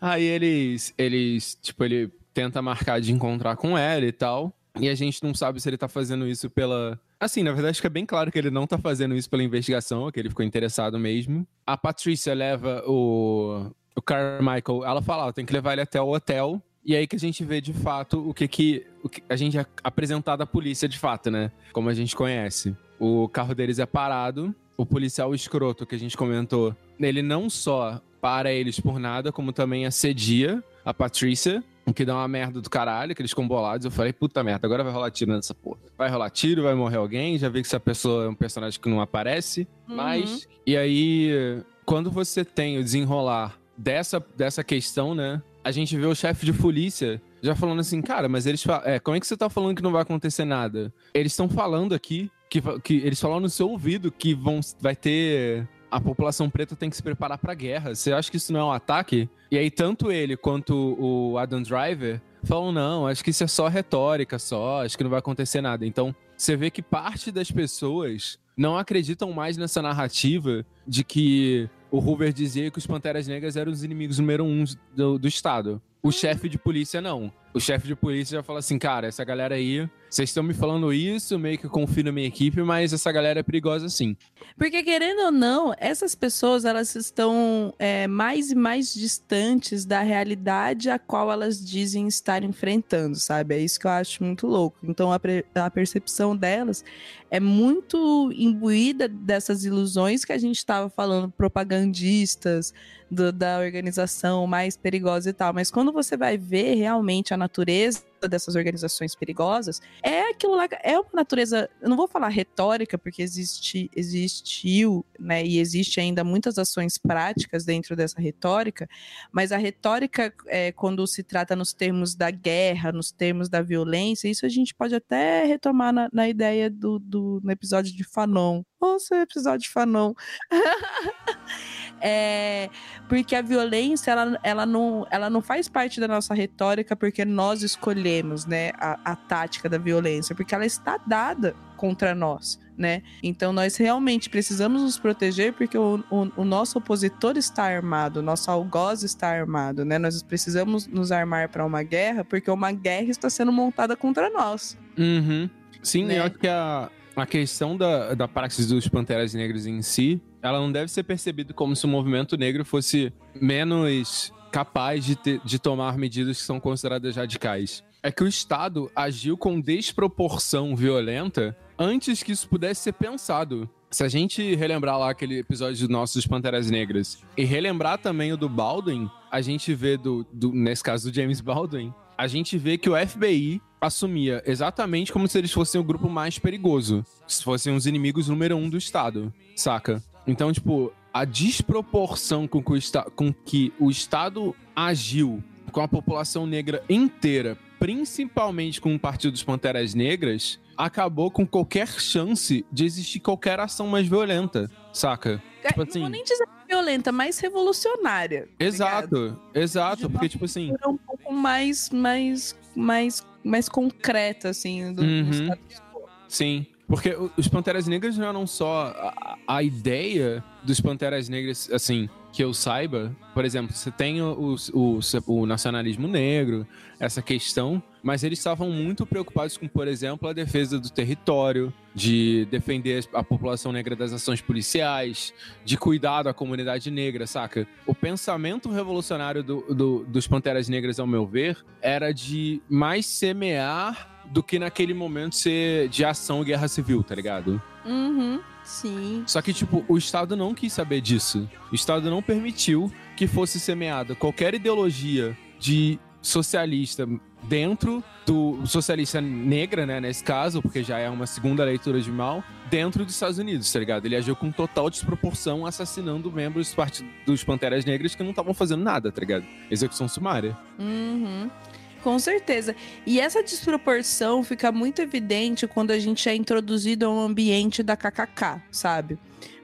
Aí eles, eles, tipo, ele tenta marcar de encontrar com ela e tal. E a gente não sabe se ele tá fazendo isso pela. Assim, na verdade, fica bem claro que ele não tá fazendo isso pela investigação, que ele ficou interessado mesmo. A Patrícia leva o, o Carmichael, ela fala, ó, tem que levar ele até o hotel. E aí que a gente vê de fato o que que, o que a gente é apresentado à polícia de fato, né? Como a gente conhece. O carro deles é parado, o policial escroto que a gente comentou, ele não só para eles por nada, como também assedia a Patrícia, que dá uma merda do caralho, que eles ficam bolados. Eu falei, puta merda, agora vai rolar tiro nessa porra. Vai rolar tiro, vai morrer alguém, já vi que essa pessoa é um personagem que não aparece. Mas, e aí, quando você tem o desenrolar dessa, dessa questão, né? A gente vê o chefe de polícia já falando assim, cara, mas eles falam, é, como é que você tá falando que não vai acontecer nada? Eles estão falando aqui que, que eles falam no seu ouvido que vão, vai ter a população preta tem que se preparar pra guerra. Você acha que isso não é um ataque? E aí tanto ele quanto o Adam Driver falam não, acho que isso é só retórica, só, acho que não vai acontecer nada. Então, você vê que parte das pessoas não acreditam mais nessa narrativa de que o Hoover dizia que os Panteras Negras eram os inimigos número um do, do Estado. O chefe de polícia não. O chefe de polícia já fala assim, cara, essa galera aí, vocês estão me falando isso, meio que confio na minha equipe, mas essa galera é perigosa sim. Porque, querendo ou não, essas pessoas elas estão é, mais e mais distantes da realidade a qual elas dizem estar enfrentando, sabe? É isso que eu acho muito louco. Então, a, a percepção delas é muito imbuída dessas ilusões que a gente estava falando, propagandistas, do- da organização mais perigosa e tal. Mas quando você vai ver realmente a natureza dessas organizações perigosas, é aquilo lá, é uma natureza, eu não vou falar retórica, porque existe, existiu, né, e existe ainda muitas ações práticas dentro dessa retórica, mas a retórica, é, quando se trata nos termos da guerra, nos termos da violência, isso a gente pode até retomar na, na ideia do, do no episódio de Fanon. Ouça o episódio de Fanon. É, porque a violência ela, ela, não, ela não faz parte da nossa retórica porque nós escolhemos né, a, a tática da violência, porque ela está dada contra nós. Né? Então nós realmente precisamos nos proteger porque o, o, o nosso opositor está armado, o nosso algoz está armado, né? Nós precisamos nos armar para uma guerra porque uma guerra está sendo montada contra nós. Uhum. Sim, Né? eu acho que a, a questão da, da praxis dos Panteras Negras em si, ela não deve ser percebida como se o movimento negro fosse menos capaz de, ter- de tomar medidas que são consideradas radicais. É que o Estado agiu com desproporção violenta antes que isso pudesse ser pensado. Se a gente relembrar lá aquele episódio nosso dos Panteras Negras e relembrar também o do Baldwin, a gente vê do, do nesse caso do James Baldwin, a gente vê que o FBI assumia exatamente como se eles fossem o grupo mais perigoso. Se fossem os inimigos número um do Estado, saca? Então, tipo, a desproporção com que o, esta com que o Estado agiu com a população negra inteira, principalmente com o Partido dos Panteras Negras, acabou com qualquer chance de existir qualquer ação mais violenta, saca? Tipo não assim- vou nem dizer violenta, mais revolucionária. tá ligado? Exato, exato, De porque, tipo assim. um pouco mais, mais, mais, mais concreta, assim, do, do Uhum. status quo. Sim. Porque os Panteras Negras não eram só a, a ideia dos Panteras Negras, assim, que eu saiba. Por exemplo, você tem o, o, o nacionalismo negro, essa questão, mas eles estavam muito preocupados com, por exemplo, a defesa do território, de defender a população negra das ações policiais, de cuidar da comunidade negra, saca? O pensamento revolucionário do- do- dos Panteras Negras, ao meu ver, era de mais semear do que naquele momento ser de ação e guerra civil, tá ligado? Uhum, sim. Só que, tipo, o Estado não quis saber disso. O Estado não permitiu que fosse semeada qualquer ideologia de socialista dentro do socialista negra, né, nesse caso, porque já é uma segunda leitura de mal, dentro dos Estados Unidos, tá ligado? Ele agiu com total desproporção, assassinando membros dos Panteras Negras que não estavam fazendo nada, tá ligado? Execução sumária. Uhum. Com certeza. E essa desproporção fica muito evidente quando a gente é introduzido ao ambiente da KKK, sabe?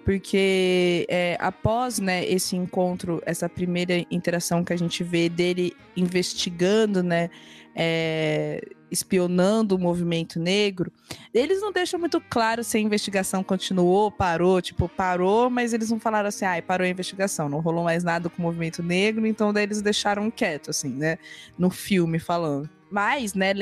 Porque é, após né, esse encontro, essa primeira interação que a gente vê dele investigando, né, é, espionando o movimento negro, eles não deixam muito claro se a investigação continuou, parou, tipo, parou, mas eles não falaram assim, ah, parou a investigação, não rolou mais nada com o movimento negro, então daí eles deixaram quieto, assim, né, no filme falando. Mas, né,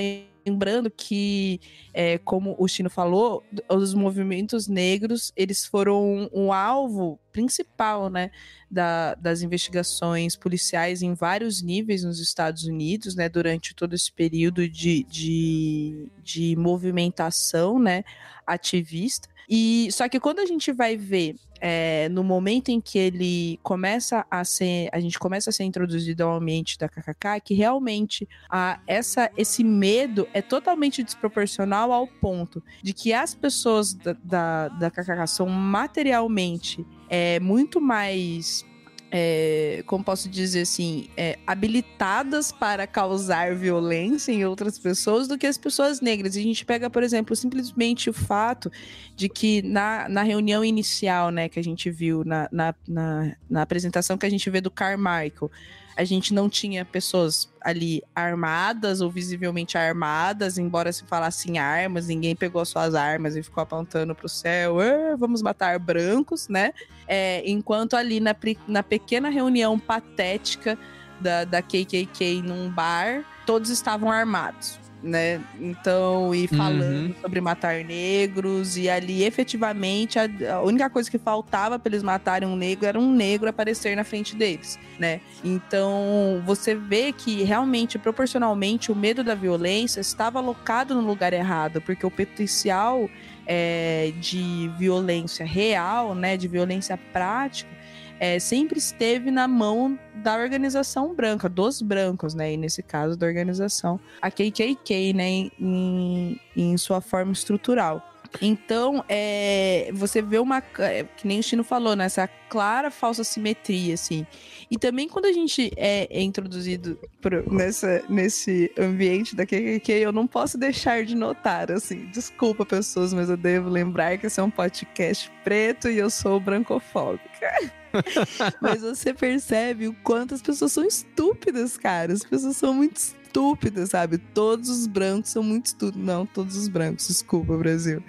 lembrando que, é, como o Chino falou, os movimentos negros eles foram um, alvo principal, né, da, das investigações policiais em vários níveis nos Estados Unidos, né, durante todo esse período de, de, de movimentação, né, ativista. E só que quando a gente vai ver é, no momento em que ele começa a ser, a gente começa a ser introduzido ao ambiente da KKK, que realmente a, essa, esse medo é totalmente desproporcional ao ponto de que as pessoas da, da, da KKK são materialmente é, muito mais é, como posso dizer assim, é, habilitadas para causar violência em outras pessoas do que as pessoas negras. E a gente pega, por exemplo, simplesmente o fato de que na, na reunião inicial, né, que a gente viu, na, na, na, na apresentação que a gente vê do Carmichael, a gente não tinha pessoas ali armadas ou visivelmente armadas, embora se falasse em armas, ninguém pegou suas armas e ficou apontando para o céu, vamos matar brancos, né? É, enquanto ali na, na pequena reunião patética da, da KKK num bar, todos estavam armados né? Então, e falando uhum. sobre matar negros, e ali efetivamente a, a única coisa que faltava para eles matarem um negro era um negro aparecer na frente deles, né? Então, você vê que realmente, proporcionalmente, o medo da violência estava alocado no lugar errado, porque o potencial é, de violência real, né, de violência prática, é, sempre esteve na mão da organização branca, dos brancos, né? E nesse caso da organização, a KKK, né? Em, em sua forma estrutural. Então, é, você vê uma. É, que nem o Chino falou, né? Essa clara falsa simetria, assim. E também quando a gente é, é introduzido por, nessa, nesse ambiente da KKK, eu não posso deixar de notar, assim. Desculpa, pessoas, mas eu devo lembrar que esse é um podcast preto e eu sou brancofóbica. Mas você percebe o quanto as pessoas são estúpidas, cara. As pessoas são muito estúpidas, sabe? Todos os brancos são muito estúpidos. Não, todos os brancos, desculpa, Brasil.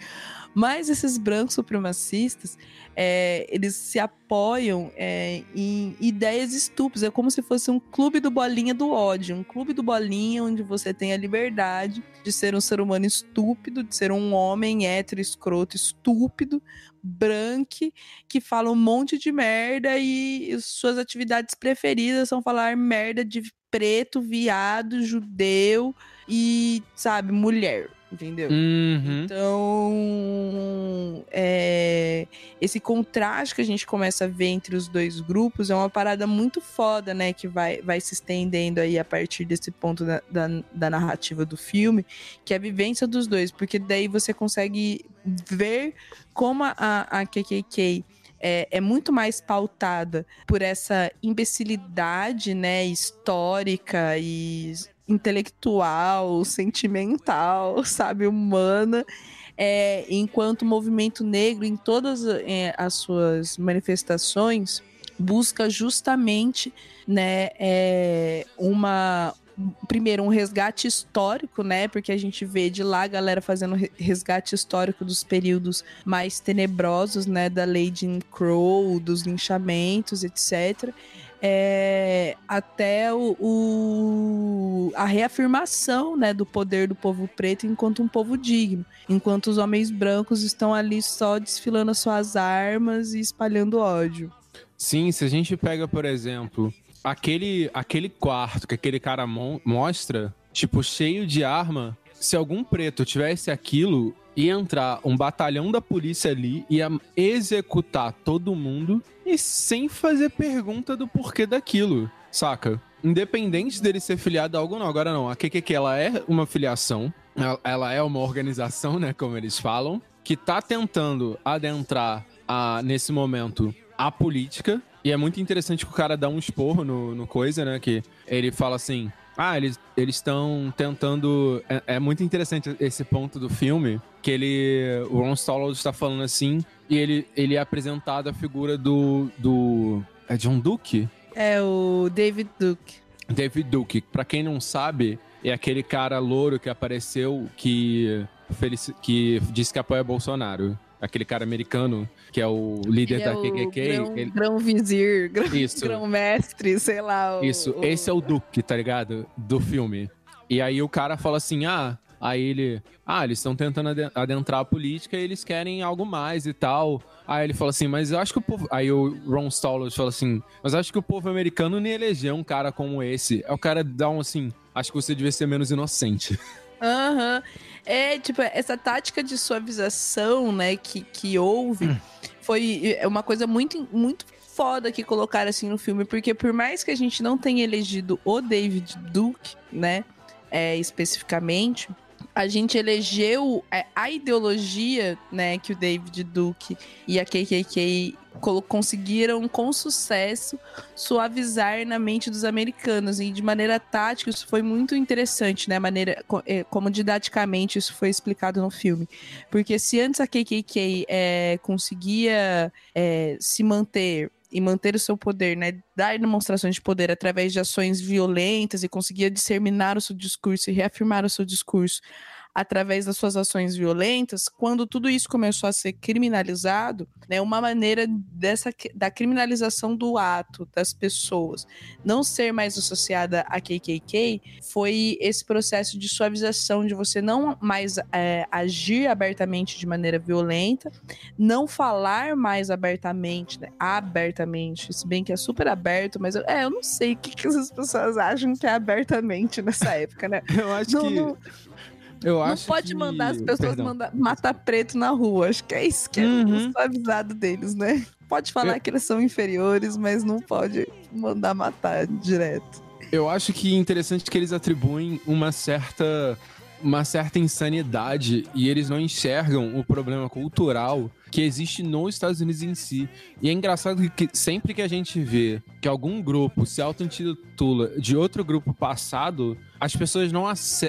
Mas esses brancos supremacistas, é, eles se apoiam é, em ideias estúpidas. É como se fosse um clube do bolinha do ódio. Um clube do bolinha onde você tem a liberdade de ser um ser humano estúpido, de ser um homem hétero, escroto, estúpido, branco, que fala um monte de merda e suas atividades preferidas são falar merda de preto, viado, judeu e, sabe, mulher entendeu? Uhum. Então, é, esse contraste que a gente começa a ver entre os dois grupos é uma parada muito foda, né? Que vai, vai se estendendo aí a partir desse ponto da, da, da narrativa do filme, que é a vivência dos dois, porque daí você consegue ver como a, a KKK é, é, muito mais pautada por essa imbecilidade, né, histórica e intelectual, sentimental, sabe, humana. É, enquanto o movimento negro, em todas é, as suas manifestações, busca justamente né, é, uma, primeiro um resgate histórico, né? Porque a gente vê de lá a galera fazendo resgate histórico dos períodos mais tenebrosos, né? Da Jim Crow, dos linchamentos, etc é, até o, o, a reafirmação né, do poder do povo preto enquanto um povo digno, enquanto os homens brancos estão ali só desfilando as suas armas e espalhando ódio. Sim, se a gente pega, por exemplo, aquele, aquele quarto que aquele cara mostra, tipo, cheio de arma, se algum preto tivesse aquilo, ia entrar um batalhão da polícia ali, ia executar todo mundo sem fazer pergunta do porquê daquilo, saca? independente dele ser filiado a algo não. Agora não, a KKK ela é uma filiação, ela, é uma organização, né, como eles falam, que tá tentando adentrar a, nesse momento a política. E é muito interessante que o cara dá um esporro no, no coisa, né? Que ele fala assim: ah, eles estão tentando. É, é, muito interessante esse ponto do filme, que ele. O Ron Stallworth está falando assim, e ele, ele é apresentado a figura do. do é John Duke? É o David Duke. David Duke. Pra quem não sabe, é aquele cara louro que apareceu que, que disse que apoia Bolsonaro aquele cara americano que é o líder ele da é KKK. Grão, ele... grão vizir, grão, Isso. grão mestre, sei lá. O, Isso, o... esse é o Duke, tá ligado? Do filme. E aí o cara fala assim, ah... Aí ele, ah, eles estão tentando adentrar a política e eles querem algo mais e tal. Aí ele fala assim, mas eu acho que o povo. Aí o Ron Stallworth fala assim, mas acho que o povo americano nem elegeu um cara como esse. É o cara dá um assim, acho que você devia ser menos inocente. Aham. Uhum. É, tipo, essa tática de suavização, né, que, que houve, hum. foi é uma coisa muito, muito foda que colocaram assim no filme, porque por mais que a gente não tenha elegido o David Duke, né, é, especificamente, a gente elegeu é, a ideologia, né, que o David Duke e a KKK conseguiram com sucesso suavizar na mente dos americanos. E de maneira tática isso foi muito interessante, né, maneira é, como didaticamente isso foi explicado no filme, porque se antes a KKK é, conseguia é, se manter e manter o seu poder, né, dar demonstrações de poder através de ações violentas e conseguia disseminar o seu discurso e reafirmar o seu discurso através das suas ações violentas, quando tudo isso começou a ser criminalizado, né, uma maneira dessa da criminalização do ato das pessoas não ser mais associada a KKK foi esse processo de suavização de você não mais é, agir abertamente de maneira violenta, não falar mais abertamente, né, abertamente, se bem que é super aberto, mas eu, é, eu não sei o que, que as pessoas acham que é abertamente nessa época, né? Eu acho não, que não... Eu não acho pode que... mandar as pessoas mandar, matar preto na rua. Acho que é isso que é uhum. o avisado deles, né? Pode falar eu... que eles são inferiores, mas não pode mandar matar direto. Eu acho que é interessante que eles atribuem uma certa uma certa insanidade e eles não enxergam o problema cultural que existe nos Estados Unidos em si. E é engraçado que sempre que a gente vê que algum grupo se auto-intitula de outro grupo passado, as pessoas não,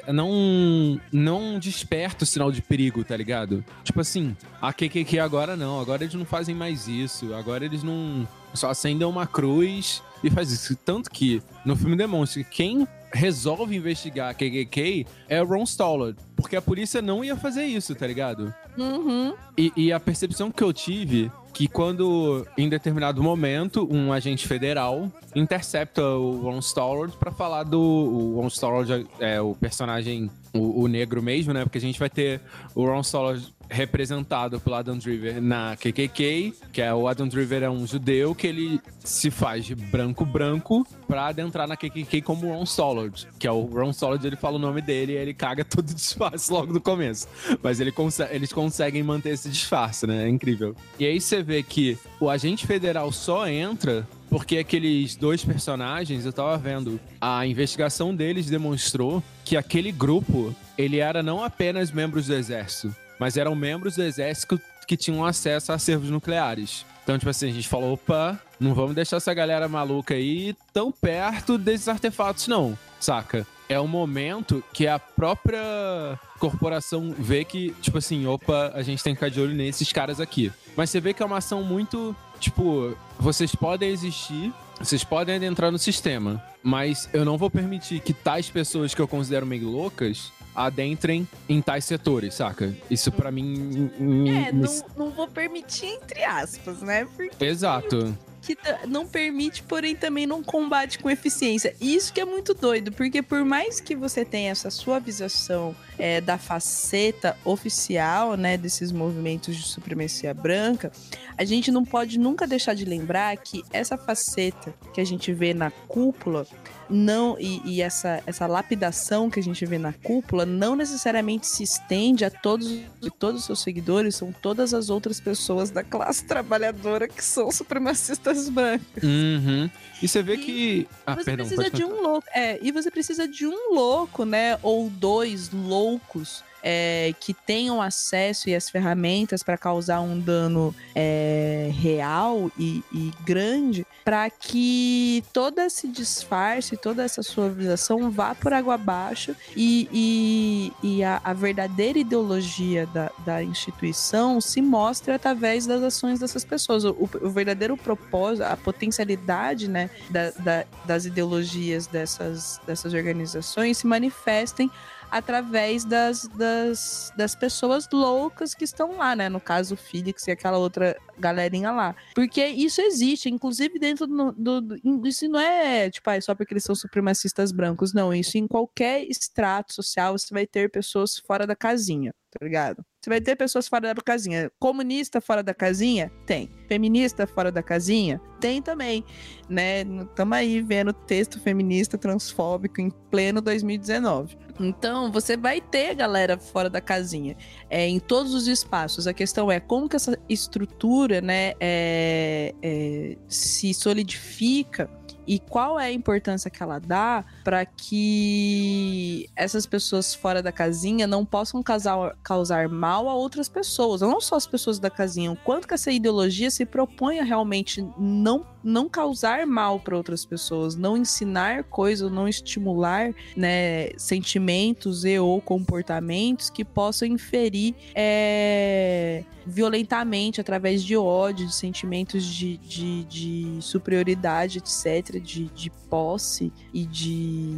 não, não despertam o sinal de perigo, tá ligado? Tipo assim, a KKK agora não, agora eles não fazem mais isso, agora eles não só acendem uma cruz e faz isso. Tanto que no filme demonstra que quem resolve investigar a KKK é o Ron Stallard. Porque a polícia não ia fazer isso, tá ligado? Uhum. E, e a percepção que eu tive que quando, em determinado momento, um agente federal intercepta o Ron Stallard para falar do... O Ron Stallard é o personagem, o, o, negro mesmo, né? Porque a gente vai ter o Ron Stallard representado pelo Adam Driver na KKK, que é o Adam Driver é um judeu que ele se faz de branco branco pra adentrar na KKK como Ron Stallard, que é o Ron Stallard, ele fala o nome dele e ele caga todo o disfarce logo no começo. Mas ele eles conseguem manter esse disfarce, né? É incrível. E aí você vê que o agente federal só entra porque aqueles dois personagens, eu tava vendo, a investigação deles demonstrou que aquele grupo, ele era não apenas membros do exército, mas eram membros do exército que tinham acesso a acervos nucleares. Então, tipo assim, a gente falou, opa, não vamos deixar essa galera maluca aí tão perto desses artefatos, não, saca? É o momento que a própria corporação vê que, tipo assim, opa, a gente tem que ficar de olho nesses caras aqui. Mas você vê que é uma ação muito, tipo, vocês podem existir, vocês podem adentrar no sistema, mas eu não vou permitir que tais pessoas que eu considero meio loucas adentrem em tais setores, saca? Isso para mim. É, me... não, não vou permitir, entre aspas, né? Porque... Exato que não permite, porém também não combate com eficiência. Isso que é muito doido, porque por mais que você tenha essa suavização é, da faceta oficial, né, desses movimentos de supremacia branca, a gente não pode nunca deixar de lembrar que essa faceta que a gente vê na cúpula não e, e, essa, essa lapidação que a gente vê na cúpula não necessariamente se estende a todos todos os seus seguidores, são todas as outras pessoas da classe trabalhadora que são supremacistas brancos. Uhum. E você vê E que. Ah, você perdão, precisa de um louco. É, e você precisa de um louco, né? Ou dois loucos é, que tenham acesso e as ferramentas para causar um dano é, real e, e grande, para que todo esse disfarce, toda essa suavização vá por água abaixo e, e, e a, a verdadeira ideologia da, da instituição se mostre através das ações dessas pessoas. O, o verdadeiro propósito, a potencialidade, né, da- da- das ideologias dessas, dessas organizações se manifestem através das, das, das pessoas loucas que estão lá, né? No caso, o Felix e aquela outra galerinha lá. Porque isso existe, inclusive dentro do. do- do- isso não é, tipo, ah, é só porque eles são supremacistas brancos. Não, isso em qualquer extrato social você vai ter pessoas fora da casinha, tá ligado? Você vai ter pessoas fora da casinha. Comunista fora da casinha? Tem. Feminista fora da casinha? Tem também. Né? Estamos aí vendo texto feminista transfóbico em pleno 2019. Então, você vai ter galera fora da casinha é, em todos os espaços. A questão é como que essa estrutura né, é, é, se solidifica e qual é a importância que ela dá para que essas pessoas fora da casinha não possam causar, causar mal a outras pessoas, não só as pessoas da casinha, o quanto que essa ideologia se propõe a realmente não, não causar mal para outras pessoas, não ensinar coisas, não estimular né, sentimentos e ou comportamentos que possam inferir é, violentamente através de ódio, de sentimentos de, de, de superioridade, etc., de, de posse e de,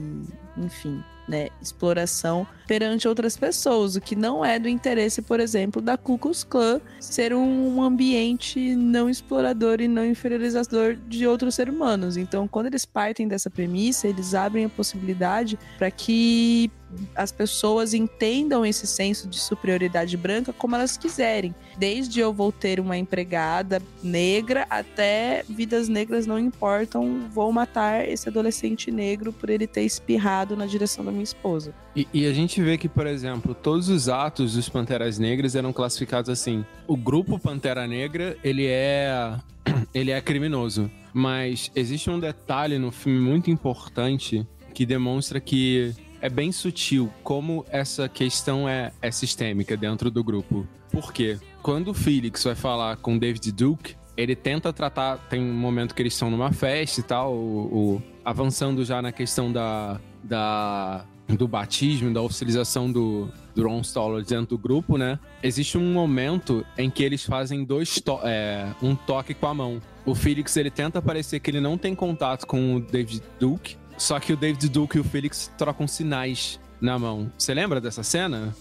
enfim, né, exploração perante outras pessoas, o que não é do interesse, por exemplo, da Ku Klux Klan ser um ambiente não explorador e não inferiorizador de outros seres humanos. Então, quando eles partem dessa premissa, eles abrem a possibilidade para que as pessoas entendam esse senso de superioridade branca como elas quiserem. Desde eu vou ter uma empregada negra até vidas negras não importam, vou matar esse adolescente negro por ele ter espirrado na direção da minha esposa. E, e a gente vê que, por exemplo, todos os atos dos Panteras Negras eram classificados assim. O grupo Pantera Negra, ele é. ele é criminoso. Mas existe um detalhe no filme muito importante que demonstra que é bem sutil como essa questão é, é sistêmica dentro do grupo. Por quê? Quando o Felix vai falar com David Duke, ele tenta tratar. Tem um momento que eles estão numa festa e tal, o, o- avançando já na questão da, da do batismo, da oficialização do, do Ron Stoller dentro do grupo, né? Existe um momento em que eles fazem dois to é, um toque com a mão. O Felix ele tenta parecer que ele não tem contato com o David Duke, só que o David Duke e o Felix trocam sinais na mão. Você lembra dessa cena,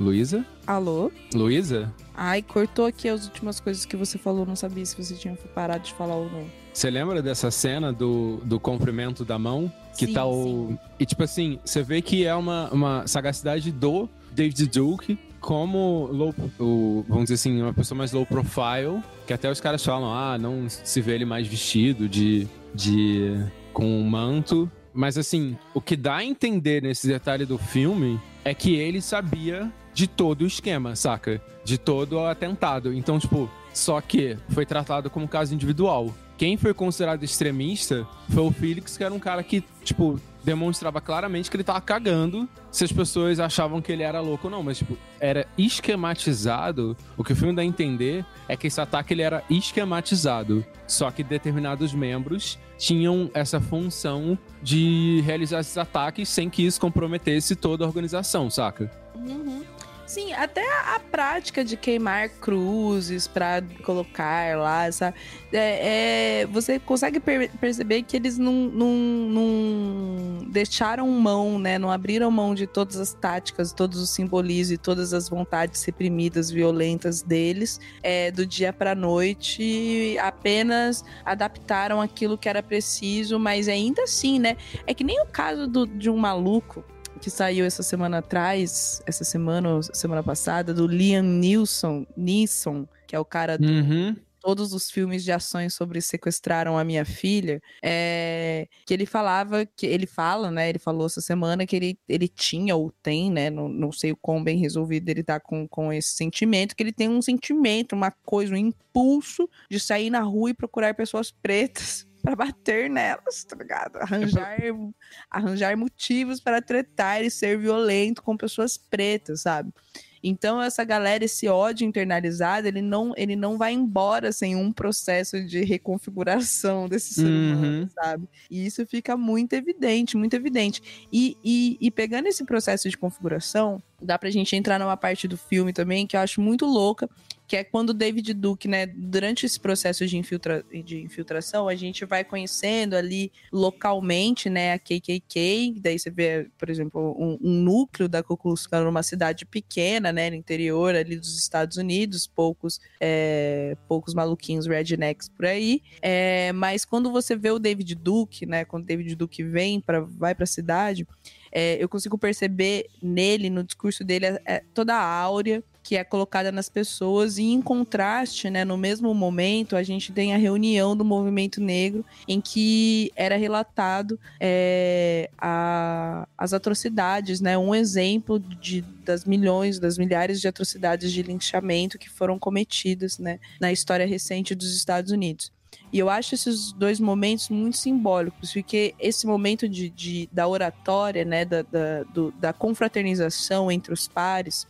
Luísa? Alô? Luísa? Ai, cortou aqui as últimas coisas que você falou, não sabia se você tinha parado de falar ou não. Você lembra dessa cena do, do comprimento da mão? Que Sim, tá o. E tipo assim, você vê que é uma, uma sagacidade do David Duke como low, o, vamos dizer assim, uma pessoa mais low profile, que até os caras falam, ah, não se vê ele mais vestido de. de. com um manto. Mas assim, o que dá a entender nesse detalhe do filme é que ele sabia de todo o esquema, saca? De todo o atentado. Então, tipo, só que foi tratado como caso individual. Quem foi considerado extremista foi o Felix, que era um cara que, tipo, demonstrava claramente que ele tava cagando se as pessoas achavam que ele era louco ou não. Mas, tipo, era esquematizado. O que o filme dá a entender é que esse ataque ele era esquematizado. Só que determinados membros tinham essa função de realizar esses ataques sem que isso comprometesse toda a organização, saca? Sim, até a, prática de queimar cruzes pra colocar lá, sabe? É, é, você consegue per- perceber que eles não, não, não deixaram mão, né? Não abriram mão de todas as táticas, todos os simbolismos e todas as vontades reprimidas, violentas deles, é, do dia pra noite, apenas adaptaram aquilo que era preciso, mas ainda assim, né? É que nem o caso do- de um maluco que saiu essa semana atrás, essa semana ou semana passada, do Liam Neeson, Neeson, que é o cara do Uhum. todos os filmes de ações sobre sequestraram a minha filha, é, que ele falava, que ele fala, né? Ele falou essa semana que ele, ele tinha ou tem, né? Não, não sei o quão bem resolvido ele tá com, com esse sentimento, que ele tem um sentimento, uma coisa, um impulso de sair na rua e procurar pessoas pretas para bater nelas, tá ligado? Arranjar, arranjar motivos para tretar e ser violento com pessoas pretas, sabe? Então essa galera, esse ódio internalizado, ele não, ele não vai embora sem um processo de reconfiguração desse ser Uhum. humano, sabe? E isso fica muito evidente, muito evidente. E, e, e pegando esse processo de configuração, dá pra gente entrar numa parte do filme também que eu acho muito louca, que é quando David Duke, né, durante esse processo de, infiltra de infiltração, a gente vai conhecendo ali localmente, né, a KKK, daí você vê, por exemplo, um, um núcleo da Ku Klux Klan numa cidade pequena, né, no interior ali dos Estados Unidos, poucos, é, poucos maluquinhos rednecks por aí, é, mas quando você vê o David Duke, né, quando David Duke vem para vai para a cidade, é, eu consigo perceber nele, no discurso dele, é, é toda a áurea que é colocada nas pessoas e em contraste, né, no mesmo momento a gente tem a reunião do movimento negro em que era relatado é, a, as atrocidades, né, um exemplo de, das milhões, das milhares de atrocidades de linchamento que foram cometidas, né, na história recente dos Estados Unidos. E eu acho esses dois momentos muito simbólicos, porque esse momento de, de da oratória, né, da, da, do, da confraternização entre os pares,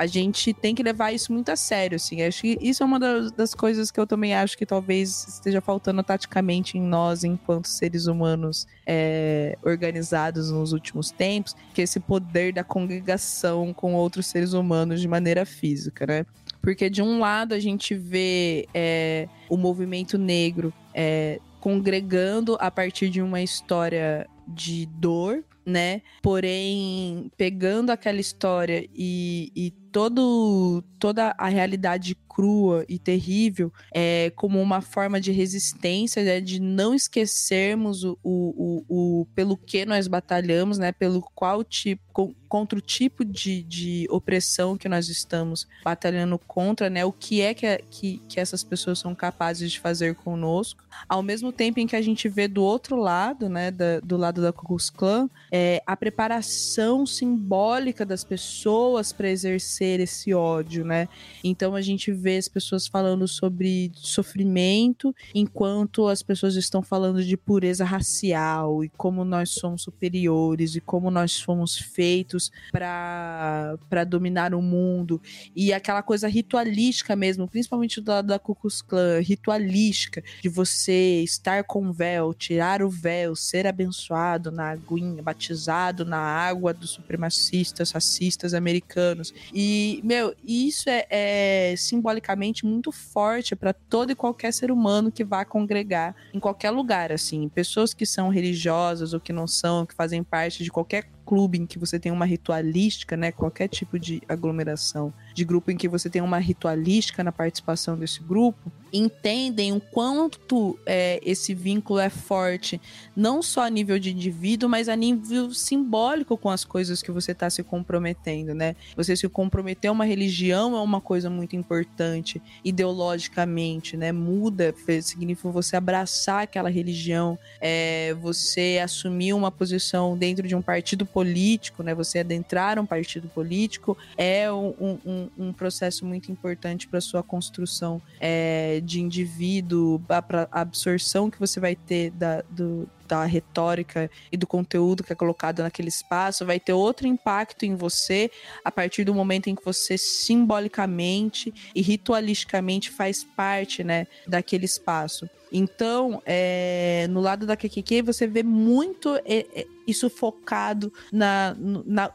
a gente tem que levar isso muito a sério, assim. Acho que isso é uma das, das, coisas que eu também acho que talvez esteja faltando taticamente em nós, enquanto seres humanos é, organizados nos últimos tempos, que é esse poder da congregação com outros seres humanos de maneira física, né? Porque de um lado a gente vê é, o movimento negro é, congregando a partir de uma história de dor, né? Porém, pegando aquela história e, e todo, toda a realidade crua e terrível é, como uma forma de resistência, né, de não esquecermos o, o, o, o, pelo que nós batalhamos, né, pelo qual tipo, contra o tipo de, de opressão que nós estamos batalhando contra, né, o que é que, que, que essas pessoas são capazes de fazer conosco, ao mesmo tempo em que a gente vê do outro lado, né, da, do lado da Ku Klux Klan, é, a preparação simbólica das pessoas para exercer esse ódio, né? Então a gente vê as pessoas falando sobre sofrimento, enquanto as pessoas estão falando de pureza racial e como nós somos superiores e como nós fomos feitos para dominar o mundo e aquela coisa ritualística mesmo, principalmente do lado da Ku Klux Klan, ritualística de você estar com véu, tirar o véu, ser abençoado na aguinha, batizado na água dos supremacistas, racistas americanos. E, meu, isso é, é simbolicamente muito forte para todo e qualquer ser humano que vá congregar em qualquer lugar, assim. Pessoas que são religiosas ou que não são, que fazem parte de qualquer clube em que você tem uma ritualística, né? Qualquer tipo de aglomeração, de grupo em que você tem uma ritualística na participação desse grupo, entendem o quanto é, esse vínculo é forte, não só a nível de indivíduo, mas a nível simbólico com as coisas que você está se comprometendo, né? Você se comprometer a uma religião é uma coisa muito importante, ideologicamente, né? Muda, significa você abraçar aquela religião, é, você assumir uma posição dentro de um partido político, né? Você adentrar um partido político é um, um, um processo muito importante para sua construção é, de indivíduo, para a absorção que você vai ter da, do, da retórica e do conteúdo que é colocado naquele espaço, vai ter outro impacto em você a partir do momento em que você simbolicamente e ritualisticamente faz parte, né, daquele espaço. Então, é, no lado da QQQ, você vê muito é, é, isso focado na, na,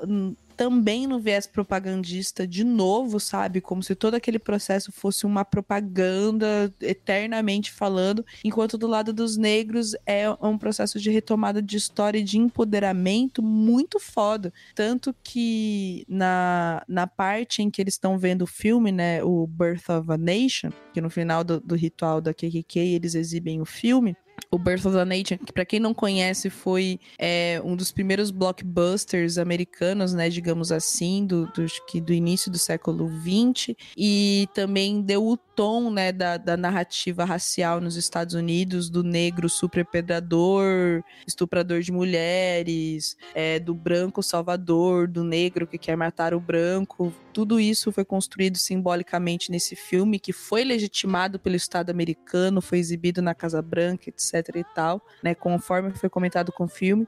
também no viés propagandista de novo, sabe? Como se todo aquele processo fosse uma propaganda eternamente falando, enquanto do lado dos negros é um processo de retomada de história e de empoderamento muito foda. Tanto que na, na parte em que eles estão vendo o filme, né, o Birth of a Nation, que no final do, do ritual da KKK eles exibem o filme, o Birth of a Nation, que para quem não conhece foi é, um dos primeiros blockbusters americanos, né, digamos assim, do, do, do início do século XX, e também deu o tom, né, da, da narrativa racial nos Estados Unidos, do negro superpredador, estuprador de mulheres, é, do branco salvador, do negro que quer matar o branco. Tudo isso foi construído simbolicamente nesse filme, que foi legitimado pelo Estado americano, foi exibido na Casa Branca, etc e tal, né, conforme foi comentado com o filme.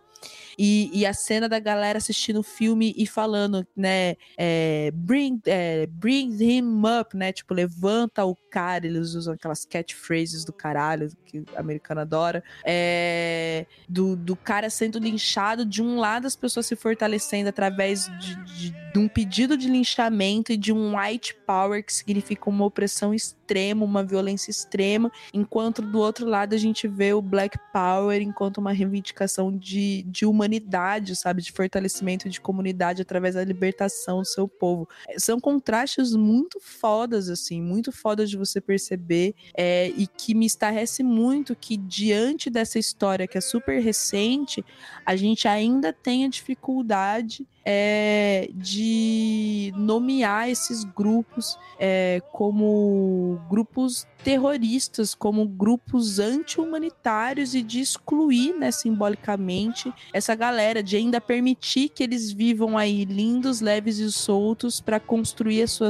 E, e, a cena da galera assistindo o filme e falando, né, é, bring, é, bring him up, né, tipo, levanta o cara, eles usam aquelas catchphrases do caralho, que o americano adora, é, do, do cara sendo linchado, de um lado as pessoas se fortalecendo através de, de, de um pedido de linchamento e de um white power, que significa uma opressão extrema, uma violência extrema, enquanto do outro lado a gente vê o black power enquanto uma reivindicação de, de humanidade, sabe? De fortalecimento de comunidade através da libertação do seu povo. São contrastes muito fodas, assim, muito fodas de você perceber é, e que me estarrece muito que diante dessa história que é super recente, a gente ainda tenha dificuldade é, de nomear esses grupos é, como grupos terroristas, como grupos anti-humanitários e de excluir, né, simbolicamente, essa galera, de ainda permitir que eles vivam aí lindos, leves e soltos para construir a sua,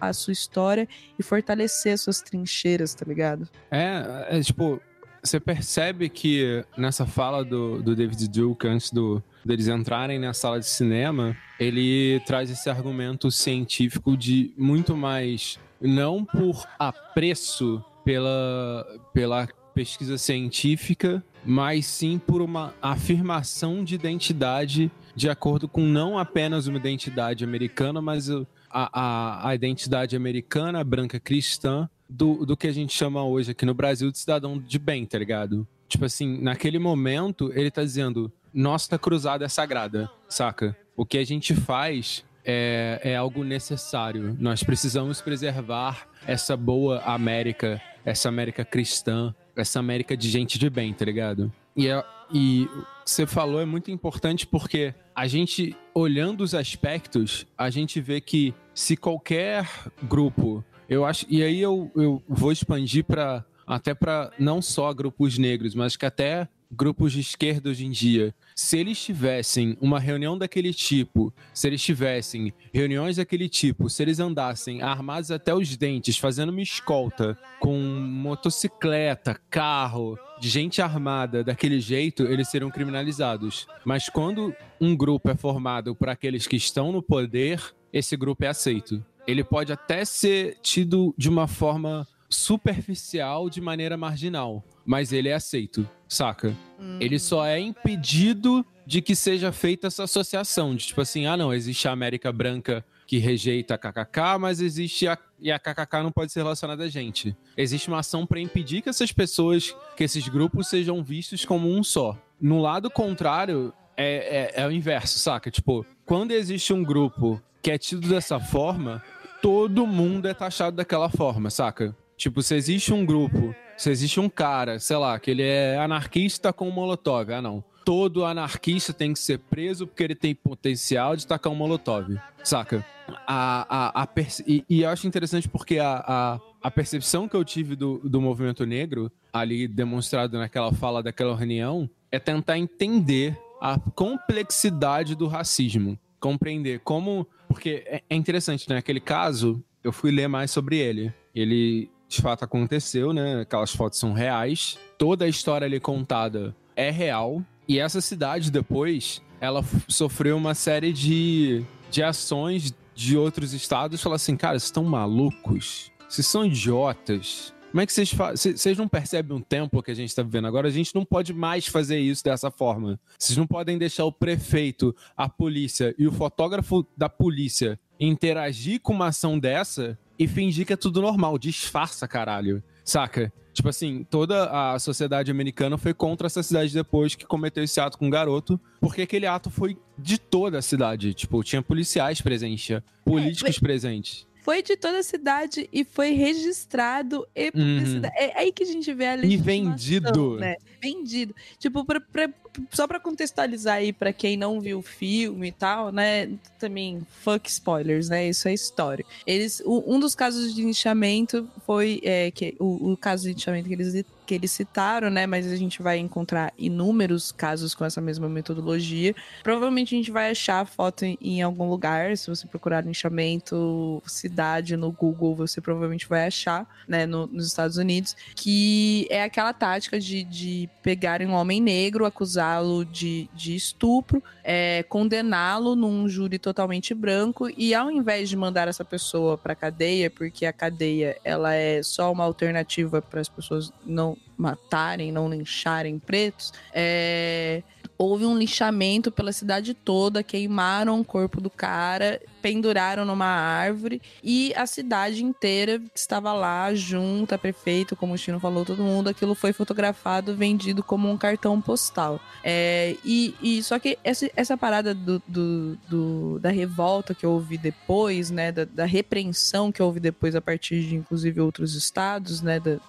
a sua história e fortalecer as suas trincheiras, tá ligado? É, é tipo, você percebe que nessa fala do, do David Duke antes do, deles entrarem na sala de cinema, ele traz esse argumento científico de muito mais não por apreço pela, pela pesquisa científica, mas sim por uma afirmação de identidade de acordo com não apenas uma identidade americana, mas a, a, a identidade americana, branca cristã, do, do que a gente chama hoje aqui no Brasil de cidadão de bem, tá ligado? Tipo assim, naquele momento, ele tá dizendo: nossa cruzada é sagrada, saca? O que a gente faz é, é algo necessário. Nós precisamos preservar essa boa América, essa América cristã, essa América de gente de bem, tá ligado? E, é, e você falou é muito importante porque a gente, olhando os aspectos, a gente vê que se qualquer grupo, eu acho, e aí eu, eu vou expandir para até para não só grupos negros, mas que até grupos de esquerda hoje em dia, se eles tivessem uma reunião daquele tipo, se eles tivessem reuniões daquele tipo, se eles andassem armados até os dentes, fazendo uma escolta com motocicleta, carro, de gente armada daquele jeito, eles seriam criminalizados. Mas quando um grupo é formado por aqueles que estão no poder, esse grupo é aceito. Ele pode até ser tido de uma forma superficial de maneira marginal, mas ele é aceito, saca? Hum. Ele só é impedido de que seja feita essa associação, de tipo assim, ah não, existe a América Branca que rejeita a KKK, mas existe a e a KKK não pode ser relacionada a gente. Existe uma ação para impedir que essas pessoas, que esses grupos sejam vistos como um só. No lado contrário, é, é, é o inverso, saca? Tipo, quando existe um grupo que é tido dessa forma, todo mundo é taxado daquela forma, saca? Tipo, se existe um grupo, se existe um cara, sei lá, que ele é anarquista com molotov, ah não. Todo anarquista tem que ser preso porque ele tem potencial de tacar um molotov, saca? A, a, a e, e eu acho interessante porque a, a, a percepção que eu tive do, do movimento negro, ali demonstrado naquela fala daquela reunião, é tentar entender a complexidade do racismo. Compreender como. Porque é, é interessante, né? Naquele caso, eu fui ler mais sobre ele. Ele de fato aconteceu, né? Aquelas fotos são reais. Toda a história ali contada é real. E essa cidade depois, ela sofreu uma série de, de ações de outros estados. Falar assim, cara, vocês estão malucos? Vocês são idiotas? Como é que vocês fazem? Vocês não percebem o tempo que a gente está vivendo agora? A gente não pode mais fazer isso dessa forma. Vocês não podem deixar o prefeito, a polícia e o fotógrafo da polícia interagir com uma ação dessa e fingir que é tudo normal. Disfarça, caralho. Saca? Tipo assim, toda a sociedade americana foi contra essa cidade depois que cometeu esse ato com o garoto, porque aquele ato foi de toda a cidade. Tipo, tinha policiais presentes, tinha políticos é, presentes. Foi de toda a cidade e foi registrado e Uhum. publicidade. É aí que a gente vê a E vendido. né? Vendido. Tipo, pra- pra- só pra contextualizar aí pra quem não viu o filme e tal, né? Também, fuck spoilers, né? Isso é história. Eles, o- um dos casos de linchamento foi é, que, o, o caso de linchamento que eles, que eles citaram, né? Mas a gente vai encontrar inúmeros casos com essa mesma metodologia. Provavelmente a gente vai achar a foto em, algum lugar. Se você procurar linchamento cidade no Google, você provavelmente vai achar, né? no- nos Estados Unidos. Que é aquela tática de, de pegarem um homem negro, acusá-lo de, de estupro, é, condená-lo num júri totalmente branco e ao invés de mandar essa pessoa para cadeia, porque a cadeia ela é só uma alternativa para as pessoas não matarem, não lincharem pretos, é, houve um lixamento pela cidade toda, queimaram o corpo do cara, penduraram numa árvore e a cidade inteira estava lá junto, a prefeito, como o Chino falou, todo mundo, aquilo foi fotografado, vendido como um cartão postal. É, e, e só que essa, essa parada do, do- do- da revolta que houve depois, né, da, da repreensão que houve depois a partir de inclusive outros estados, né, da-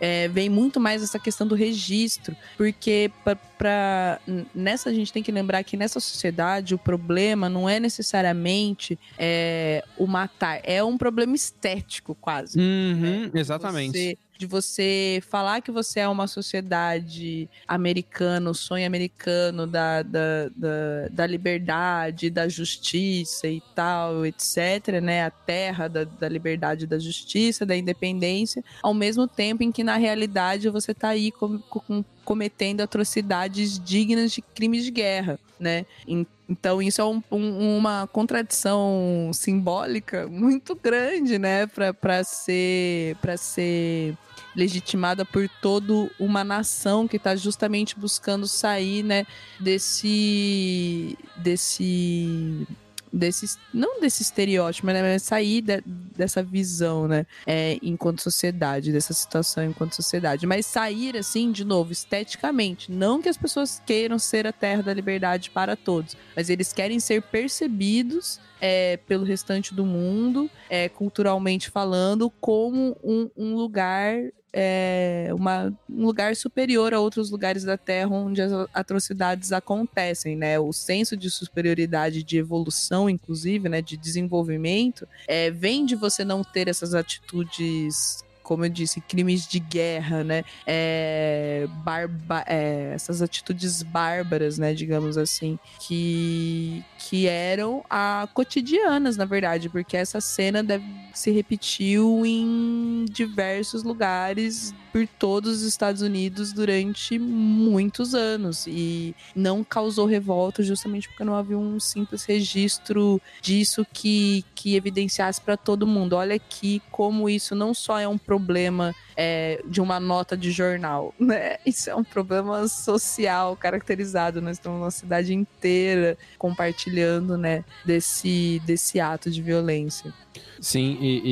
é, vem muito mais essa questão do registro, porque pra, nessa a gente tem que lembrar que nessa sociedade o problema não é necessariamente é, o matar, é um problema estético quase Uhum, exatamente. você- de você falar que você é uma sociedade americana, o sonho americano da, da, da, da liberdade, da justiça e tal, etc., né? A terra da, da liberdade, da justiça, da independência, ao mesmo tempo em que, na realidade, você tá aí com- com- cometendo atrocidades dignas de crimes de guerra, né? Então, isso é um- um- uma contradição simbólica muito grande, né? Para ser, pra ser legitimada por toda uma nação que está justamente buscando sair, né, desse desse desse não desse estereótipo, né, mas sair de- dessa visão, né, é, enquanto sociedade, dessa situação enquanto sociedade, mas sair assim, de novo, esteticamente, não que as pessoas queiram ser a terra da liberdade para todos, mas eles querem ser percebidos é, pelo restante do mundo, é, culturalmente falando, como um, um lugar é, uma, um lugar superior a outros lugares da Terra onde as atrocidades acontecem, né? O senso de superioridade, de evolução, inclusive, né? De desenvolvimento, é, vem de você não ter essas atitudes como eu disse, crimes de guerra, né? É, barba, é, essas atitudes bárbaras, né? Digamos assim, que, que eram a, cotidianas, na verdade, porque essa cena deve, se repetiu em diversos lugares por todos os Estados Unidos durante muitos anos e não causou revolta justamente porque não havia um simples registro disso que, que evidenciasse para todo mundo. Olha aqui como isso não só é um problema é, de uma nota de jornal, né? Isso é um problema social caracterizado. Nós estamos numa cidade inteira compartilhando, né, desse, desse ato de violência. Sim, e,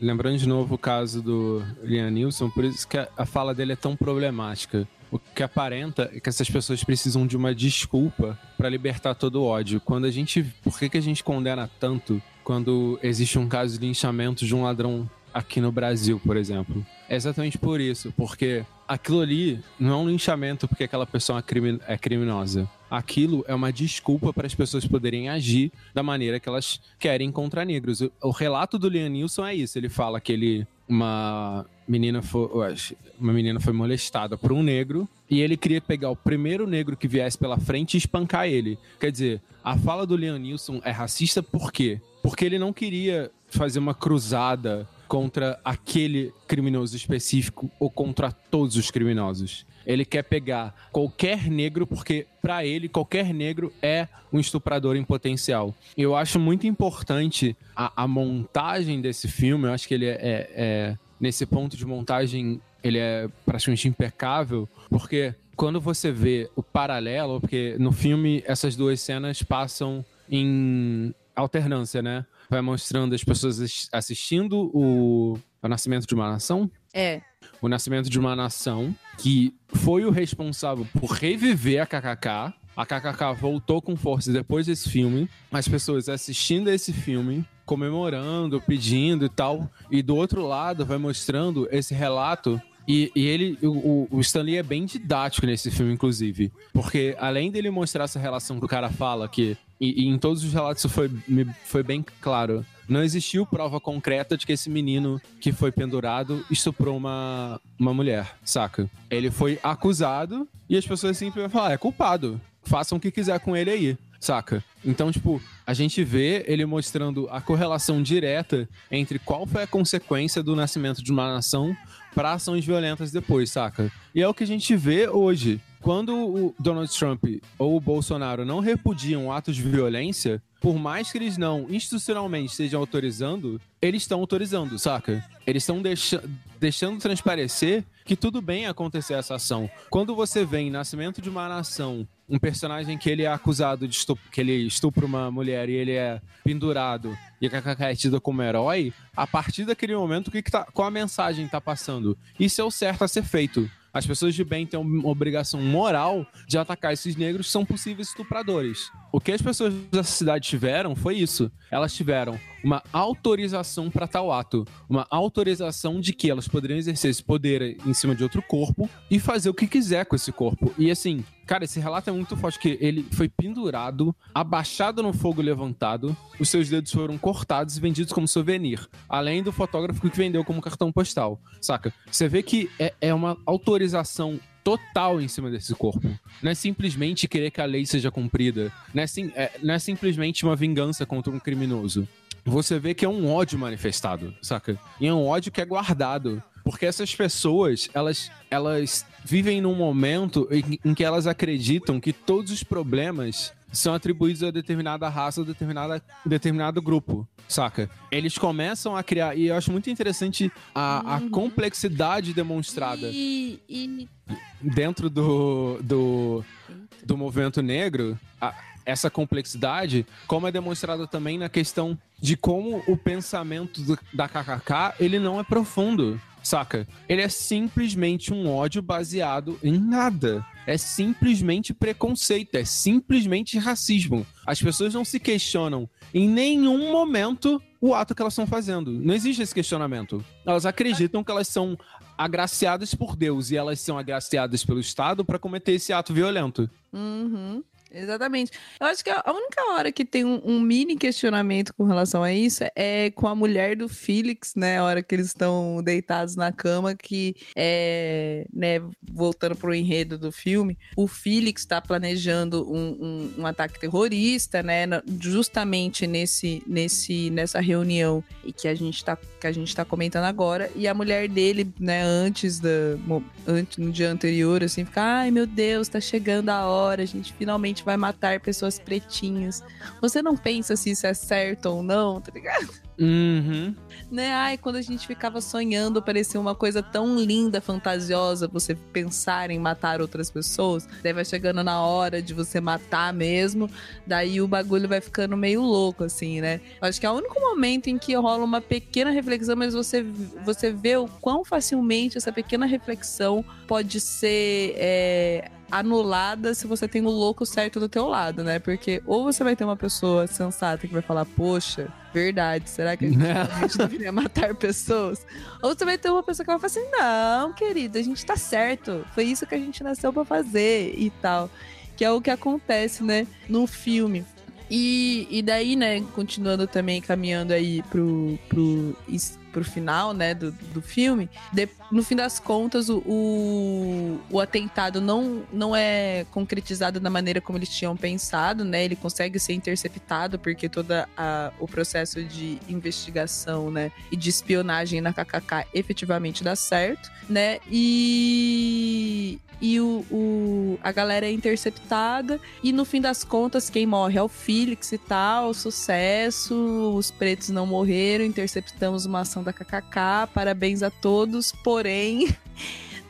e lembrando de novo o caso do Liam Neeson, por isso que a, a fala dele é tão problemática. O que aparenta é que essas pessoas precisam de uma desculpa para libertar todo o ódio. Quando a gente. Por que, que a gente condena tanto quando existe um caso de linchamento de um ladrão aqui no Brasil, por exemplo? É exatamente por isso, porque aquilo ali não é um linchamento porque aquela pessoa é, é criminosa. Aquilo é uma desculpa para as pessoas poderem agir da maneira que elas querem contra negros. O, relato do Liam Neeson é isso. Ele fala que ele uma menina foi, uma menina foi molestada por um negro e ele queria pegar o primeiro negro que viesse pela frente e espancar ele. Quer dizer, a fala do Liam Neeson é racista por quê? Porque ele não queria fazer uma cruzada contra aquele criminoso específico ou contra todos os criminosos. Ele quer pegar qualquer negro porque para ele qualquer negro é um estuprador em potencial. Eu acho muito importante a, a montagem desse filme. Eu acho que ele é, é- é- nesse ponto de montagem ele é praticamente impecável porque quando você vê o paralelo, porque no filme essas duas cenas passam em alternância, né? Vai mostrando as pessoas assis- assistindo o, o nascimento de uma nação? É, o nascimento de uma nação que foi o responsável por reviver a KKK a KKK voltou com força depois desse filme, as pessoas assistindo esse filme, comemorando, pedindo e tal, e do outro lado vai mostrando esse relato e, e, ele, o, o Stanley é bem didático nesse filme, inclusive. Porque além dele mostrar essa relação que o cara fala, que e, e em todos os relatos isso foi, foi bem claro. Não existiu prova concreta de que esse menino que foi pendurado estuprou uma, uma mulher, saca? Ele foi acusado e as pessoas sempre vão falar: é culpado. Façam o que quiser com ele aí saca? Então, tipo, a gente vê ele mostrando a correlação direta entre qual foi a consequência do nascimento de uma nação para ações violentas depois, saca? E é o que a gente vê hoje. Quando o Donald Trump ou o Bolsonaro não repudiam atos de violência, por mais que eles não institucionalmente estejam autorizando, eles estão autorizando, saca? Eles estão deixa deixando transparecer que tudo bem acontecer essa ação. Quando você vê em Nascimento de uma Nação um personagem que ele é acusado de estupro, que ele estupra uma mulher e ele é pendurado e a KKK é tido como herói, a partir daquele momento, o que, que tá, qual a mensagem tá passando? Isso é o certo a ser feito. As pessoas de bem têm uma obrigação moral de atacar esses negros que são possíveis estupradores. O que as pessoas da cidade tiveram foi isso. Elas tiveram uma autorização para tal ato, uma autorização de que elas poderiam exercer esse poder em cima de outro corpo e fazer o que quiser com esse corpo. E assim, cara, esse relato é muito forte que ele foi pendurado, abaixado no fogo levantado, os seus dedos foram cortados e vendidos como souvenir, além do fotógrafo que vendeu como cartão postal, saca? Você vê que é, é uma autorização total em cima desse corpo. Não é simplesmente querer que a lei seja cumprida. Não é, sim, é, não é simplesmente uma vingança contra um criminoso. Você vê que é um ódio manifestado, saca? E é um ódio que é guardado. Porque essas pessoas, elas, elas vivem num momento em, em que elas acreditam que todos os problemas são atribuídos a determinada raça, a determinada, determinado grupo, saca? Eles começam a criar, e eu acho muito interessante a, a uhum. complexidade demonstrada e, e... dentro do, do, do movimento negro. A, essa complexidade, como é demonstrada também na questão de como o pensamento do, da KKK ele não é profundo, saca? Ele é simplesmente um ódio baseado em nada. É simplesmente preconceito, é simplesmente racismo. As pessoas não se questionam em nenhum momento o ato que elas estão fazendo. Não existe esse questionamento. Elas acreditam que elas são agraciadas por Deus e elas são agraciadas pelo Estado para cometer esse ato violento. Uhum. Exatamente. Eu acho que a única hora que tem um, um, mini questionamento com relação a isso é com a mulher do Felix, né? A hora que eles estão deitados na cama, que é, né, voltando pro enredo do filme, o Felix está planejando um, um, um, ataque terrorista, né? Justamente nesse, nesse, nessa reunião e que a gente tá, que a gente tá comentando agora. E a mulher dele, né, antes da. Antes, no dia anterior, assim, fica, ai meu Deus, tá chegando a hora, a gente finalmente vai matar pessoas pretinhas. Você não pensa se isso é certo ou não, tá ligado? Uhum. Né? Ai, quando a gente ficava sonhando, parecia uma coisa tão linda, fantasiosa, você pensar em matar outras pessoas. Daí vai chegando na hora de você matar mesmo, daí o bagulho vai ficando meio louco, assim, né? Acho que é o único momento em que rola uma pequena reflexão, mas você, você vê o quão facilmente essa pequena reflexão pode ser. É, anulada se você tem o louco certo do teu lado, né? Porque ou você vai ter uma pessoa sensata que vai falar, poxa, verdade, será que a gente realmente deveria matar pessoas? Ou você vai ter uma pessoa que vai falar assim, não, querida, a gente tá certo, foi isso que a gente nasceu para fazer e tal. Que é o que acontece, né, no filme. E, e daí, né, continuando também caminhando aí pro, pro pro final, né, do, do filme, de, no fim das contas, o, o, o, atentado não, não é concretizado da maneira como eles tinham pensado, né? Ele consegue ser interceptado porque todo o processo de investigação, né, e de espionagem na KKK efetivamente dá certo, né? E e o, o, a galera é interceptada. E no fim das contas, quem morre é o Felix e tal. Sucesso, os pretos não morreram, interceptamos uma ação da KKK. Parabéns a todos, porém porém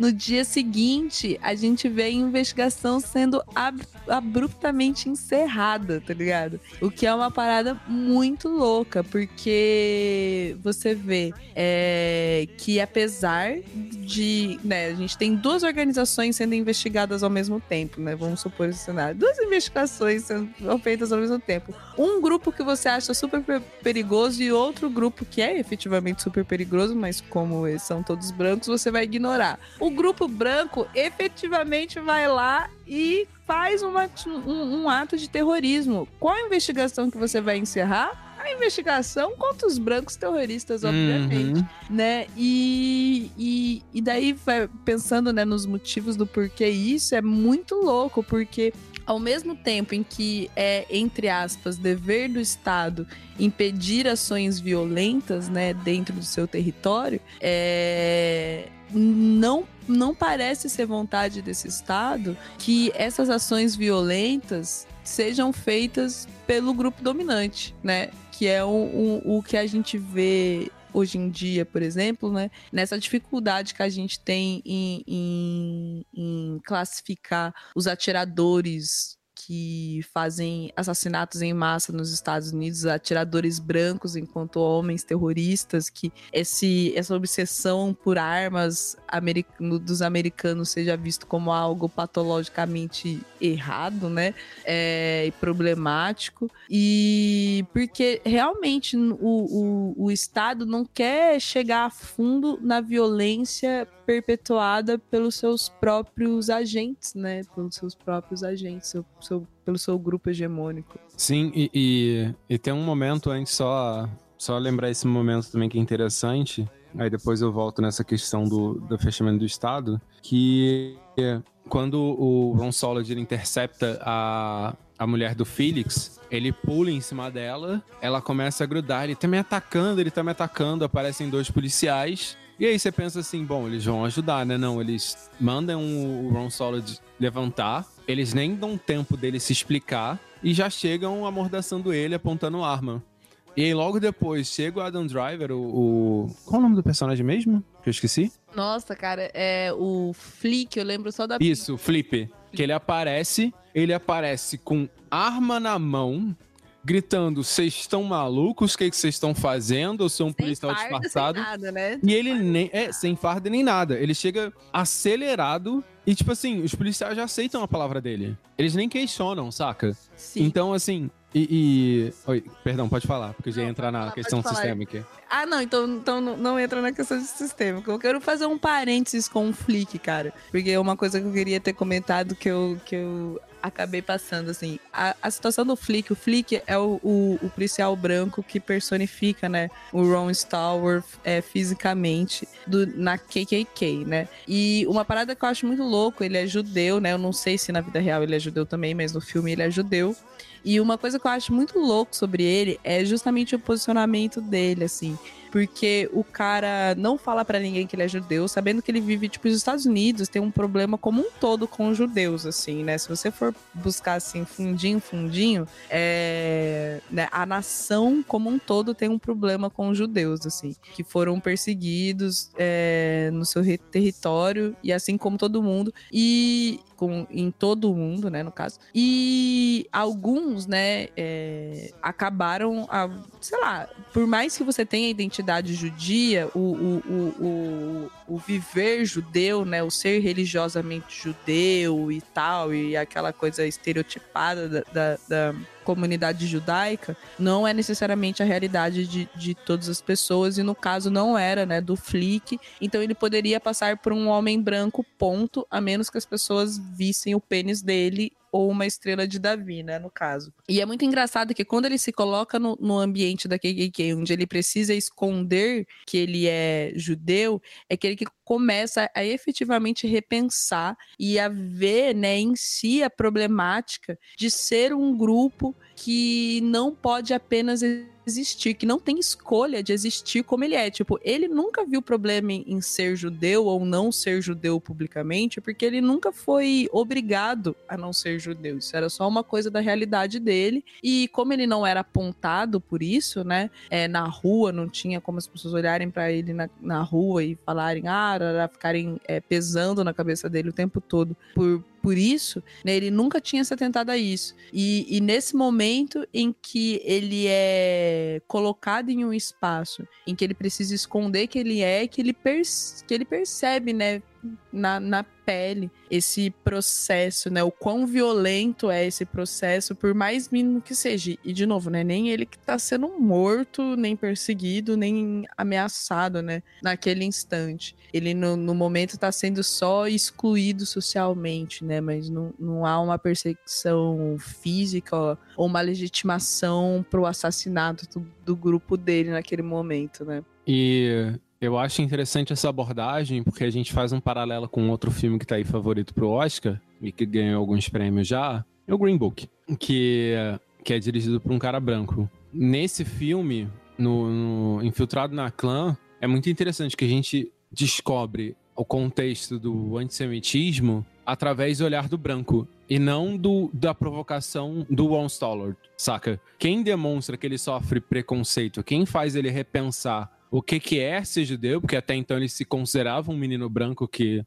no dia seguinte, a gente vê a investigação sendo ab abruptamente encerrada, tá ligado? O que é uma parada muito louca, porque você vê é, que apesar de. Né, a gente tem duas organizações sendo investigadas ao mesmo tempo, né? Vamos supor esse cenário. Duas investigações sendo feitas ao mesmo tempo. Um grupo que você acha super perigoso e outro grupo que é efetivamente super perigoso, mas como são todos brancos, você vai ignorar. O grupo branco efetivamente vai lá e faz uma, um, um ato de terrorismo. Qual a investigação que você vai encerrar? a investigação contra os brancos terroristas, obviamente, uhum. né? E, e, e daí, pensando né, nos motivos do porquê isso, é muito louco, porque ao mesmo tempo em que é, entre aspas, dever do Estado impedir ações violentas, né, dentro do seu território, é, não não parece ser vontade desse Estado que essas ações violentas sejam feitas pelo grupo dominante, né? Que é o, o, o que a gente vê hoje em dia, por exemplo, né, nessa dificuldade que a gente tem em, em, em classificar os atiradores que fazem assassinatos em massa nos Estados Unidos, atiradores brancos enquanto homens terroristas, que esse, essa obsessão por armas dos americanos seja visto como algo patologicamente errado, né? É, e problemático. E porque realmente o, o, o Estado não quer chegar a fundo na violência perpetuada pelos seus próprios agentes, né? Pelos seus próprios agentes, seu, seu, pelo seu grupo hegemônico. Sim, e, e, e, tem um momento antes só, só lembrar esse momento também que é interessante. Aí depois eu volto nessa questão do, do fechamento do Estado, que quando o Ron Solid intercepta a, a mulher do Felix, ele pula em cima dela, ela começa a grudar, ele tá me atacando, ele tá me atacando, aparecem dois policiais, e aí você pensa assim, bom, eles vão ajudar, né? Não, eles mandam o Ron Solid levantar, eles nem dão tempo dele se explicar e já chegam amordaçando ele, apontando arma. E aí logo depois chega o Adam Driver, o, o... Qual é o nome do personagem mesmo? Que eu esqueci? Nossa, cara, é o Flick, eu lembro só da... Isso, Flip. Que ele aparece, ele aparece com arma na mão, gritando: vocês estão malucos? O que vocês estão fazendo? Eu sou um sem policial farda, disfarçado. Sem nada, né? E ele nem. É, sem farda nem nada. Ele chega acelerado. E, tipo assim, os policiais já aceitam a palavra dele. Eles nem questionam, saca? Sim. Então, assim, e, e... Oi, perdão, pode falar, porque já ia entrar na falar, questão sistêmica. Ah, não, então, então não entra na questão de sistêmica. Eu quero fazer um parênteses com o Flick, cara. Porque é uma coisa que eu queria ter comentado que eu, que eu acabei passando, assim. A, a situação do Flick, o Flick é o, o, o, policial branco que personifica, né, o Ron Stallworth é, fisicamente do, na KKK, né? E uma parada que eu acho muito louco, ele é judeu, né? Eu não sei se na vida real ele é judeu também, mas no filme ele é judeu. E uma coisa que eu acho muito louco sobre ele é justamente o posicionamento dele, assim porque o cara não fala para ninguém que ele é judeu, sabendo que ele vive, tipo, nos Estados Unidos tem um problema como um todo com os judeus, assim, né? Se você for buscar, assim, fundinho, fundinho, é, né, a nação como um todo tem um problema com os judeus, assim, que foram perseguidos é, no seu território, e assim como todo mundo, e com, em todo o mundo, né, no caso. E alguns, né, é, acabaram, a, sei lá, por mais que você tenha identidade judia, o, o, o, o, o viver judeu, né, o ser religiosamente judeu e tal, e aquela coisa estereotipada da, da, da comunidade judaica não é necessariamente a realidade de, de todas as pessoas, e no caso não era, né, do Flick, então ele poderia passar por um homem branco, ponto, a menos que as pessoas vissem o pênis dele ou uma estrela de Davi, né, no caso. E é muito engraçado que quando ele se coloca no, no ambiente da KKK, onde ele precisa esconder que ele é judeu, é que ele começa a efetivamente repensar e a ver, né, em si a problemática de ser um grupo que não pode apenas existir, que não tem escolha de existir como ele é. Tipo, ele nunca viu problema em, ser judeu ou não ser judeu publicamente, porque ele nunca foi obrigado a não ser judeu. Isso era só uma coisa da realidade dele. E como ele não era apontado por isso, né? É, na rua, não tinha como as pessoas olharem para ele na, na rua e falarem, ah, tarará, ficarem é, pesando na cabeça dele o tempo todo por, por isso, né, ele nunca tinha se atentado a isso. E, e, nesse momento em que ele é colocado em um espaço em que ele precisa esconder que ele é, que ele, que ele percebe, né, na, na pele esse processo, né? O quão violento é esse processo, por mais mínimo que seja. E, de novo, né? Nem ele que tá sendo morto, nem perseguido, nem ameaçado, né? Naquele instante. Ele, no, no momento, tá sendo só excluído socialmente, né? Mas não, não há uma perseguição física ou uma legitimação pro assassinato do, do grupo dele naquele momento, né? E eu acho interessante essa abordagem, porque a gente faz um paralelo com outro filme que tá aí favorito pro Oscar, e que ganhou alguns prêmios já, é o Green Book, que, que é dirigido por um cara branco. Nesse filme, no, no Infiltrado na Clã, é muito interessante que a gente descobre o contexto do antissemitismo através do olhar do branco e não do, da provocação do Ron Stollard, saca? Quem demonstra que ele sofre preconceito, quem faz ele repensar o que, que é ser judeu, porque até então ele se considerava um menino branco que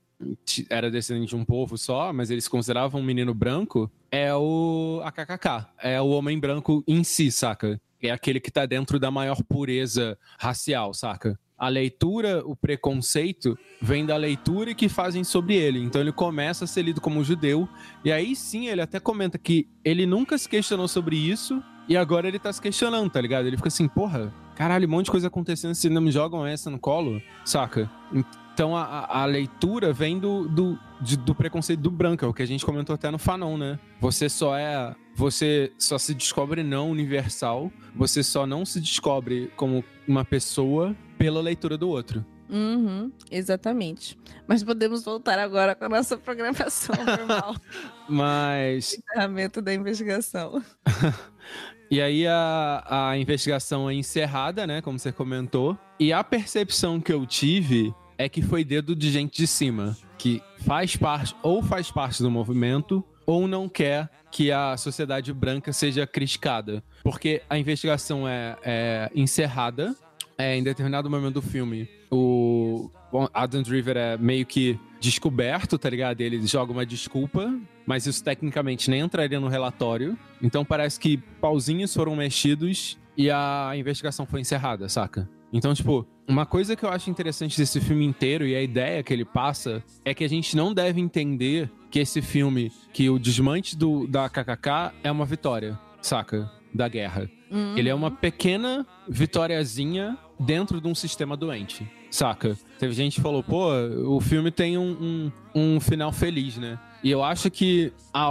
era descendente de um povo só, mas eles consideravam um menino branco, é o AKKK, é o homem branco em si, saca? É aquele que tá dentro da maior pureza racial, saca? A leitura, o preconceito, vem da leitura que fazem sobre ele. Então ele começa a ser lido como judeu, e aí sim ele até comenta que ele nunca se questionou sobre isso, e agora ele tá se questionando, tá ligado? Ele fica assim, porra, caralho, um monte de coisa acontecendo, se não me jogam essa no colo, saca? Então a, a leitura vem do, do, de, do preconceito do branco, é o que a gente comentou até no Fanon, né? Você só é. Você só se descobre não universal, você só não se descobre como uma pessoa pela leitura do outro. Uhum, exatamente. Mas podemos voltar agora com a nossa programação normal. Mas. Encerramento da investigação. E aí a, a investigação é encerrada, né? Como você comentou. E a percepção que eu tive é que foi dedo de gente de cima, que faz parte ou faz parte do movimento ou não quer que a sociedade branca seja criticada. Porque a investigação é, é encerrada é, em determinado momento do filme. O Adam Driver é meio que descoberto, tá ligado? Ele joga uma desculpa, mas isso tecnicamente nem entraria no relatório. Então parece que pauzinhos foram mexidos e a investigação foi encerrada, saca? Então, tipo, uma coisa que eu acho interessante desse filme inteiro e a ideia que ele passa é que a gente não deve entender que esse filme, que o desmante do, da KKK é uma vitória, saca? Da guerra. Uhum. Ele é uma pequena vitóriazinha dentro de um sistema doente saca? Teve gente que falou, pô, o filme tem um, um, um final feliz, né? E eu acho que a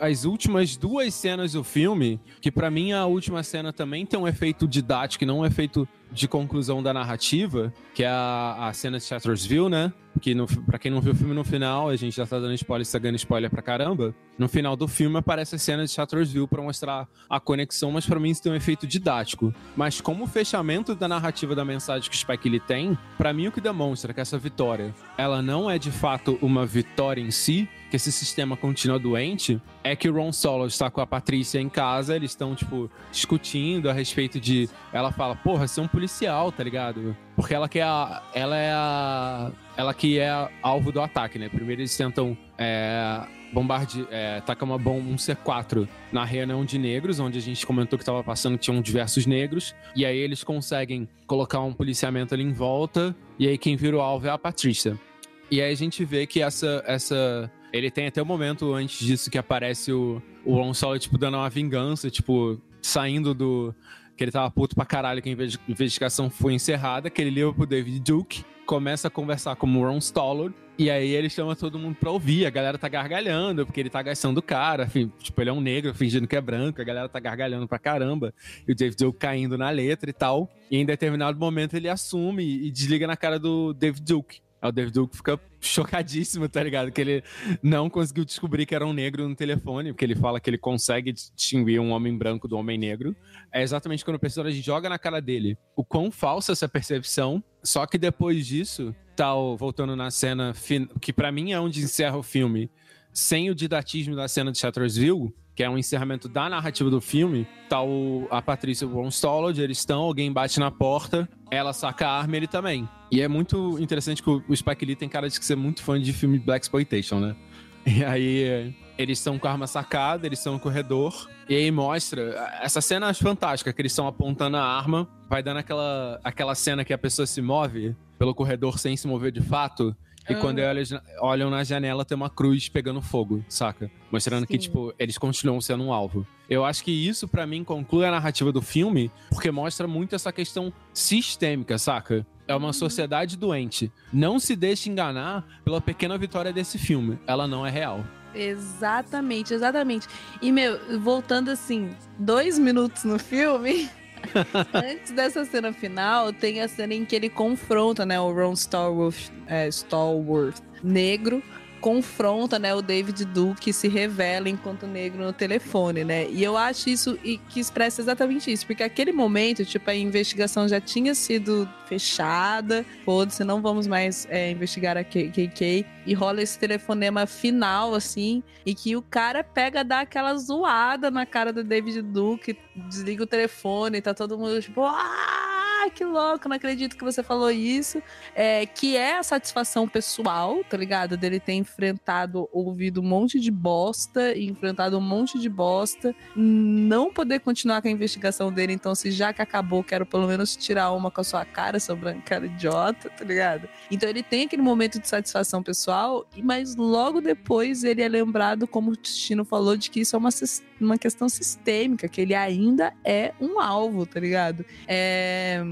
as últimas duas cenas do filme, que para mim a última cena também tem um efeito didático não um efeito de conclusão da narrativa, que é a, a cena de Chattersville, né? Que no, pra quem não viu o filme no final, a gente já tá dando spoiler, está dando spoiler pra caramba. No final do filme aparece a cena de Chattersville pra mostrar a conexão, mas para mim isso tem um efeito didático. Mas como fechamento da narrativa da mensagem que o Spike ele tem, para mim o que demonstra que essa vitória, ela não é de fato uma vitória em si, que esse sistema continua doente, é que o Ron Solo está com a Patrícia em casa, eles estão, tipo, discutindo a respeito de. Ela fala, porra, você é um policial, tá ligado? Porque ela que é a. Ela é a. Ela que é alvo do ataque, né? Primeiro eles tentam. É, bombarde, é, taca uma bomba, um C4 na reunião de negros, onde a gente comentou que estava passando que tinham diversos negros, e aí eles conseguem colocar um policiamento ali em volta, e aí quem vira o alvo é a Patrícia. E aí a gente vê que essa, essa ele tem até o momento antes disso que aparece o, o Ron Solo, tipo, dando uma vingança, tipo, saindo do. Que ele tava puto pra caralho que a investigação foi encerrada, que ele liga pro David Duke, começa a conversar com o Ron Stoller, e aí ele chama todo mundo pra ouvir. A galera tá gargalhando, porque ele tá gastando o cara. Tipo, ele é um negro fingindo que é branco. A galera tá gargalhando pra caramba. E o David Duke caindo na letra e tal. E em determinado momento ele assume e desliga na cara do David Duke. Aí o David Duke fica chocadíssimo, tá ligado? Que ele não conseguiu descobrir que era um negro no telefone, porque ele fala que ele consegue distinguir um homem branco do homem negro. É exatamente quando o personagem joga na cara dele o quão falsa essa percepção. Só que depois disso, tal, voltando na cena que para mim é onde encerra o filme, sem o didatismo da cena de Chattersville, que é um encerramento da narrativa do filme, tá o, a Patrícia Stallard, eles estão, alguém bate na porta, ela saca a arma ele também. E é muito interessante que o, Spike Lee tem cara de ser muito fã de filme Black Exploitation, né? E aí eles estão com a arma sacada, eles estão no corredor, e aí mostra. Essa cena é fantástica, que eles estão apontando a arma, vai dando aquela, aquela cena que a pessoa se move pelo corredor sem se mover de fato. E Ah. quando eles olham na janela, tem uma cruz pegando fogo, saca? Mostrando que, Sim. tipo, eles continuam sendo um alvo. Eu acho que isso, pra mim, conclui a narrativa do filme, porque mostra muito essa questão sistêmica, saca? É uma sociedade doente. Não se deixe enganar pela pequena vitória desse filme. Ela não é real. Exatamente, exatamente. E, meu, voltando assim, dois minutos no filme. Antes dessa cena final, tem a cena em que ele confronta, né, o Ron Stallworth, é, Stallworth negro, confronta, né, o David Duke e se revela enquanto negro no telefone, né? E eu acho isso e que expressa exatamente isso, porque aquele momento, tipo, a investigação já tinha sido fechada, foda-se, não vamos mais é, investigar a KKK, e rola esse telefonema final, assim, e que o cara pega, dá aquela zoada na cara do David Duke, desliga o telefone, tá todo mundo tipo, ah, que louco, não acredito que você falou isso. É, que é a satisfação pessoal, tá ligado? Dele ter enfrentado, ouvido um monte de bosta, e enfrentado um monte de bosta, não poder continuar com a investigação dele, então se já que acabou, quero pelo menos tirar uma com a sua cara, seu brancara idiota, tá ligado? Então ele tem aquele momento de satisfação pessoal, mas logo depois ele é lembrado, como o Destino falou, de que isso é uma, uma questão sistêmica, que ele ainda é um alvo, tá ligado? É.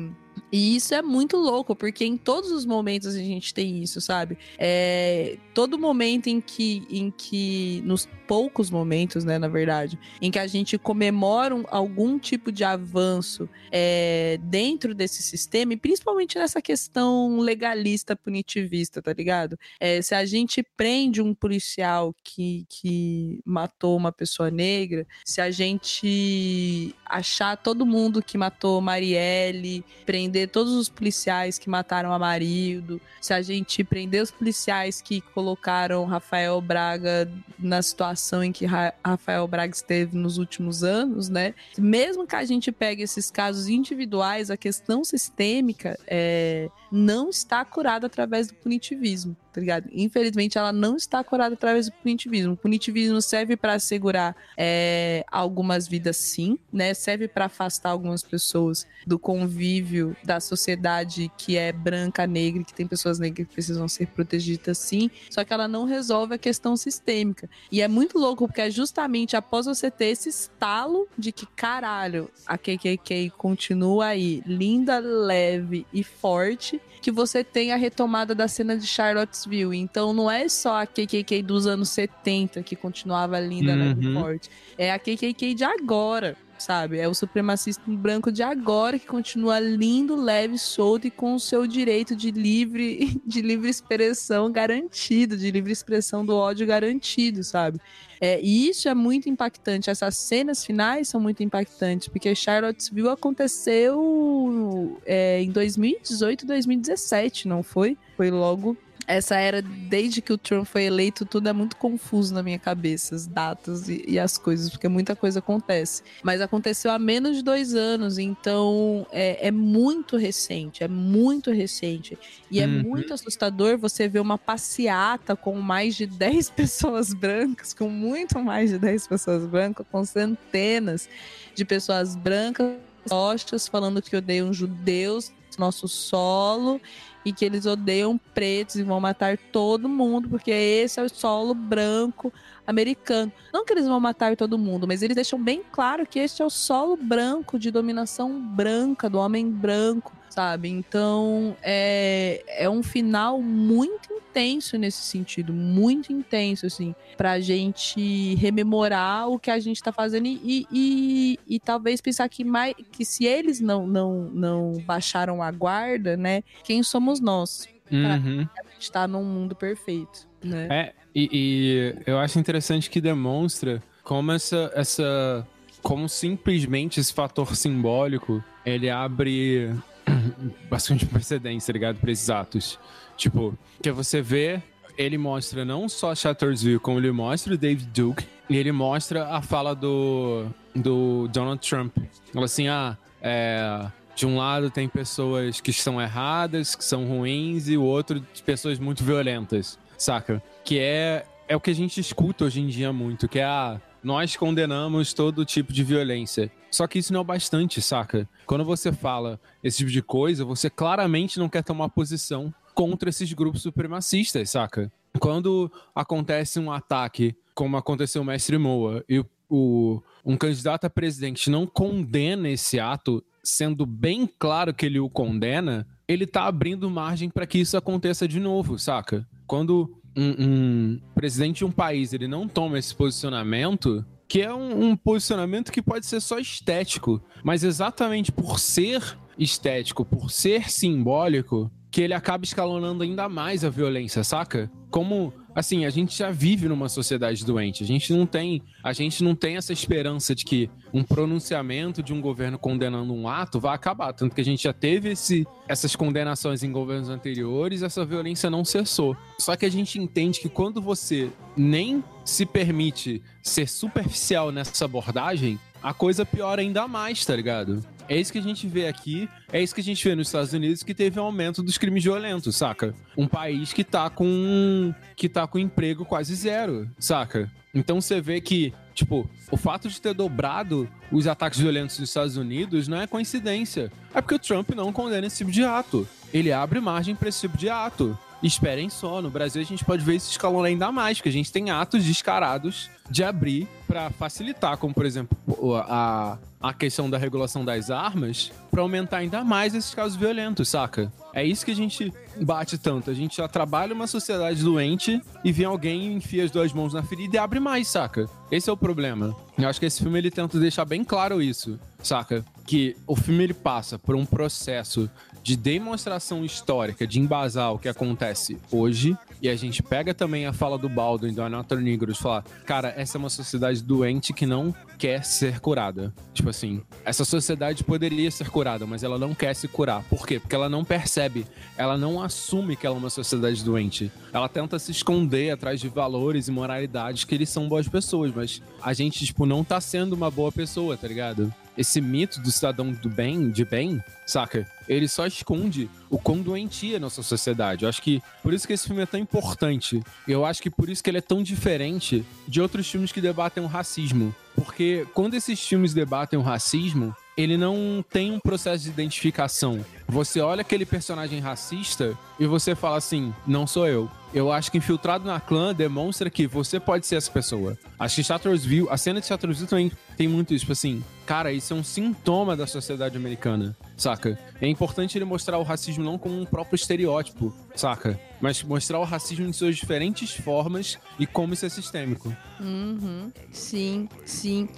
E isso é muito louco, porque em todos os momentos a gente tem isso, sabe? É, todo momento em que, em que, nos poucos momentos, né, na verdade, em que a gente comemora um- algum tipo de avanço é, dentro desse sistema, e principalmente nessa questão legalista punitivista, tá ligado? É, se a gente prende um policial que, que matou uma pessoa negra, se a gente achar todo mundo que matou Marielle, prender todos os policiais que mataram a Marildo, se a gente prender os policiais que colocaram Rafael Braga na situação em que Ra- Rafael Braga esteve nos últimos anos, né? Mesmo que a gente pegue esses casos individuais, a questão sistêmica é, não está curada através do punitivismo, tá ligado? Infelizmente, ela não está curada através do punitivismo. O punitivismo serve para assegurar é, algumas vidas, sim, né? Serve para afastar algumas pessoas do convívio da sociedade que é branca, negra, que tem pessoas negras que precisam ser protegidas, sim. Só que ela não resolve a questão sistêmica. E é muito louco porque é justamente após você ter esse estalo de que caralho, a KKK continua aí, linda, leve e forte, que você tem a retomada da cena de Charlottesville. Então não é só a KKK dos anos 70 que continuava linda, e Uhum. forte. É a KKK de agora. Sabe? É o supremacista branco de agora que continua lindo, leve, solto e com o seu direito de livre, de livre expressão garantido, de livre expressão do ódio garantido, sabe? É, e isso é muito impactante. Essas cenas finais são muito impactantes, porque Charlottesville aconteceu é, em 2018, 2017, não foi? Foi logo. Essa era, desde que o Trump foi eleito, tudo é muito confuso na minha cabeça, as datas e, e as coisas, porque muita coisa acontece. Mas aconteceu há menos de dois anos, então é, é muito recente, é muito recente. E é Uhum. muito assustador você ver uma passeata com mais de 10 pessoas brancas, com muito mais de 10 pessoas brancas, com centenas de pessoas brancas postas falando que odeiam judeus, nosso solo, e que eles odeiam pretos e vão matar todo mundo, porque esse é o solo branco americano. Não que eles vão matar todo mundo, mas eles deixam bem claro que este é o solo branco de dominação branca, do homem branco, sabe? Então é, é um final muito intenso nesse sentido, muito intenso, assim, pra gente rememorar o que a gente tá fazendo e, e, e, talvez pensar que, mais, que se eles não, não, não baixaram a guarda, né, quem somos nós? Uhum. A gente tá num mundo perfeito, né? É, e, e eu acho interessante que demonstra como essa, essa. Como simplesmente esse fator simbólico ele abre bastante precedência, tá ligado? Pra esses atos. Tipo, que você vê ele mostra não só Chartersville, como ele mostra o David Duke, e ele mostra a fala do, do Donald Trump. Fala assim, ah, é, de um lado tem pessoas que são erradas, que são ruins, e o outro pessoas muito violentas, saca? Que é, é o que a gente escuta hoje em dia muito, que é a... Nós condenamos todo tipo de violência. Só que isso não é o bastante, saca? Quando você fala esse tipo de coisa, você claramente não quer tomar posição contra esses grupos supremacistas, saca? Quando acontece um ataque, como aconteceu o Mestre Moa, e o, um candidato a presidente não condena esse ato, sendo bem claro que ele o condena, ele tá abrindo margem para que isso aconteça de novo, saca? Quando um, um, presidente de um país ele não toma esse posicionamento, que é um, um, posicionamento que pode ser só estético, mas exatamente por ser estético, por ser simbólico, que ele acaba escalonando ainda mais a violência, saca? Como assim, a gente já vive numa sociedade doente. A gente não tem, a gente não tem essa esperança de que um pronunciamento de um governo condenando um ato vai acabar, tanto que a gente já teve esse, essas condenações em governos anteriores, essa violência não cessou. Só que a gente entende que quando você nem se permite ser superficial nessa abordagem, a coisa piora ainda mais, tá ligado? É isso que a gente vê aqui, é isso que a gente vê nos Estados Unidos, que teve um aumento dos crimes violentos, saca? Um país que tá com que tá com emprego quase zero, saca? Então você vê que, tipo, o fato de ter dobrado os ataques violentos nos Estados Unidos não é coincidência. É porque o Trump não condena esse tipo de ato. Ele abre margem para esse tipo de ato. Esperem só, no Brasil a gente pode ver isso escalando ainda mais, porque a gente tem atos descarados de abrir para facilitar, como por exemplo a, a questão da regulação das armas, para aumentar ainda mais esses casos violentos, saca? É isso que a gente bate tanto. A gente já trabalha uma sociedade doente e vem alguém enfia as duas mãos na ferida e abre mais, saca? Esse é o problema. Eu acho que esse filme ele tenta deixar bem claro isso, saca? Que o filme ele passa por um processo de demonstração histórica, de embasar o que acontece hoje, e a gente pega também a fala do Baldwin, do Anatole Negros, falar, cara, essa é uma sociedade doente que não quer ser curada. Tipo assim, essa sociedade poderia ser curada, mas ela não quer se curar. Por quê? Porque ela não percebe, ela não assume que ela é uma sociedade doente. Ela tenta se esconder atrás de valores e moralidades que eles são boas pessoas, mas a gente, tipo, não tá sendo uma boa pessoa, tá ligado? Esse mito do cidadão do bem, de bem, saca? Ele só esconde o quão doentia é nossa sociedade. Eu acho que por isso que esse filme é tão importante. Eu acho que por isso que ele é tão diferente de outros filmes que debatem o racismo. Porque quando esses filmes debatem o racismo, ele não tem um processo de identificação. Você olha aquele personagem racista e você fala assim: não sou eu. Eu acho que Infiltrado na Clã demonstra que você pode ser essa pessoa. Acho que Chartersville, a cena de Chartersville também tem muito isso, tipo assim, cara, isso é um sintoma da sociedade americana, saca? É importante ele mostrar o racismo não como um próprio estereótipo, saca? Mas mostrar o racismo em suas diferentes formas e como isso é sistêmico. Uhum. Sim, sim.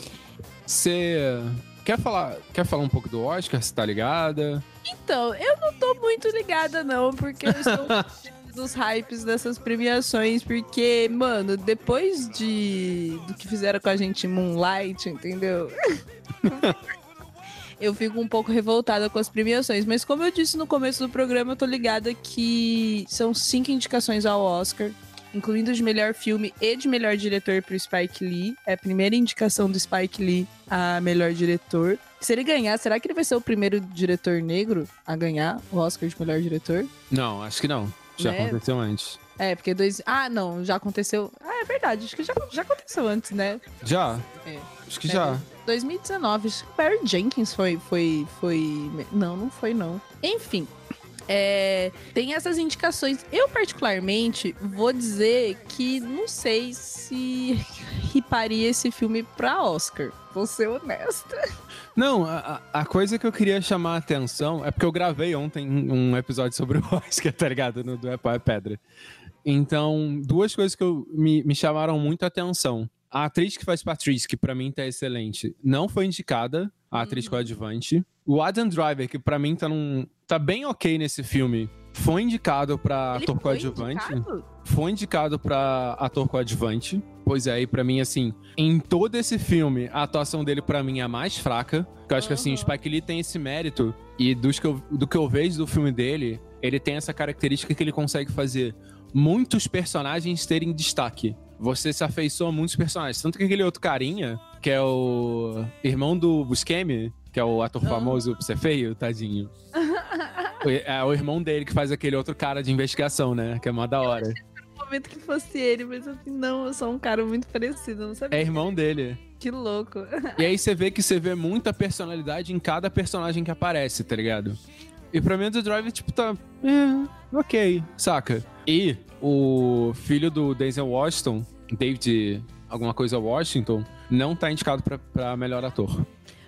Você Quer falar, quer falar um pouco do Oscar? Você tá ligada? Então, eu não tô muito ligada, não, porque eu estou dos hypes dessas premiações, porque, mano, depois de do que fizeram com a gente Moonlight, entendeu? eu fico um pouco revoltada com as premiações. Mas como eu disse no começo do programa, eu tô ligada que são cinco indicações ao Oscar incluindo de melhor filme e de melhor diretor para o Spike Lee. É a primeira indicação do Spike Lee a melhor diretor. Se ele ganhar, será que ele vai ser o primeiro diretor negro a ganhar o Oscar de melhor diretor? Não, acho que não. Já né? aconteceu antes. É, porque dois. Ah, não, já aconteceu. Ah, é verdade, acho que já, já aconteceu antes, né? Já. É. Acho que é, já. 2019, acho que o Barry Jenkins foi, foi, foi. Não, não foi, não. Enfim, é, tem essas indicações. Eu, particularmente, vou dizer que não sei se riparia esse filme pra Oscar. Vou ser honesta. Não, a, a, coisa que eu queria chamar a atenção é porque eu gravei ontem um episódio sobre o Oscar, tá ligado? No, do Apple é Pedra. Então, duas coisas que eu, me, me chamaram muito a atenção. A atriz que faz Patrice, que pra mim tá excelente, não foi indicada, a atriz uhum. coadjuvante. O Adam Driver, que pra mim tá num, tá bem ok nesse filme. Foi indicado pra Ele ator coadjuvante. Indicado? Foi indicado pra ator coadjuvante. Pois é, e pra mim, assim, em todo esse filme, a atuação dele pra mim é a mais fraca. Eu acho uhum. que, assim, o Spike Lee tem esse mérito. E dos que eu, do que eu vejo do filme dele, ele tem essa característica que ele consegue fazer muitos personagens terem destaque. Você se afeiçoa a muitos personagens. Tanto que aquele outro carinha, que é o irmão do Buscemi, que é o ator Ah. famoso por ser feio, tadinho. é o irmão dele que faz aquele outro cara de investigação, né? Que é mó da hora. No momento que fosse ele, mas assim, não, eu sou um cara muito parecido, eu não sabia. É irmão dele. Que louco. E aí você vê que você vê muita personalidade em cada personagem que aparece, tá ligado? E pra mim o Drive, tipo, tá. É, ok, saca? E o filho do Denzel Washington, David alguma coisa Washington, não tá indicado pra, pra melhor ator.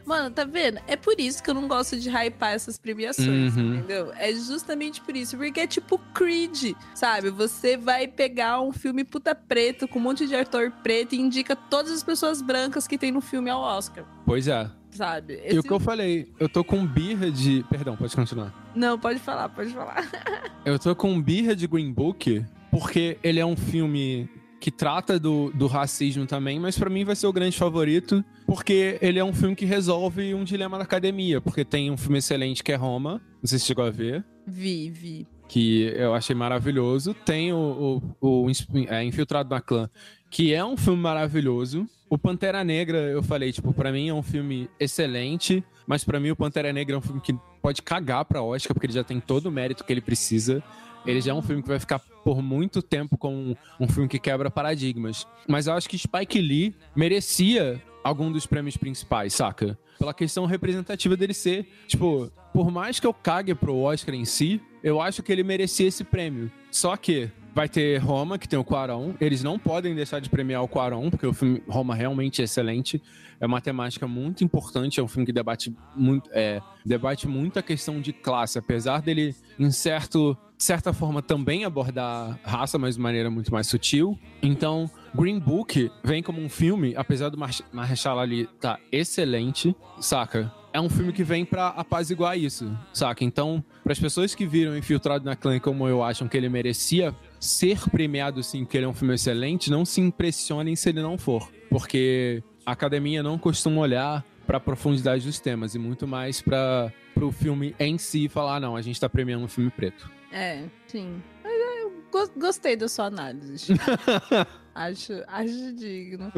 Mano, tá vendo? É por isso que eu não gosto de hypar essas premiações, Uhum. entendeu? É justamente por isso. Porque é tipo Creed, sabe? Você vai pegar um filme puta preto, com um monte de ator preto, e indica todas as pessoas brancas que tem no filme ao Oscar, Pois é. sabe? E o Esse- que eu falei, eu tô com birra de. Perdão, pode continuar. Não, pode falar, pode falar. Eu tô com birra de Green Book porque ele é um filme que trata do, do racismo também, mas pra mim vai ser o grande favorito porque ele é um filme que resolve um dilema da academia, porque tem um filme excelente que é Roma, não sei se chegou a ver, Vi, vi. que eu achei maravilhoso. Tem o, o, o é, Infiltrado na Clã, que é um filme maravilhoso. O Pantera Negra, eu falei, tipo, pra mim é um filme excelente, mas pra mim o Pantera Negra é um filme que pode cagar pra Oscar, porque ele já tem todo o mérito que ele precisa. Ele já é um filme que vai ficar por muito tempo como um, filme que quebra paradigmas. Mas eu acho que Spike Lee merecia algum dos prêmios principais, saca? Pela questão representativa dele ser, tipo, por mais que eu cague pro Oscar em si, eu acho que ele merecia esse prêmio. Só que vai ter Roma, que tem o Quaron. Eles não podem deixar de premiar o Quaron, porque o filme Roma realmente é excelente. É uma temática muito importante, é um filme que debate muito, é, debate muito a questão de classe, apesar dele, em certo, de certa forma, também abordar raça, mas de maneira muito mais sutil. Então, Green Book vem como um filme, apesar do Mar Mahershala ali tá excelente, saca? É um filme que vem pra apaziguar isso, saca? Então, para as pessoas que viram Infiltrado na Clã como eu acham que ele merecia ser premiado sim, porque ele é um filme excelente, não se impressionem se ele não for, porque a academia não costuma olhar pra profundidade dos temas e muito mais para pro filme em si falar, "Ah, não, a gente tá premiando um filme preto. É, sim. Mas eu gos- gostei da sua análise. Acho, acho digno.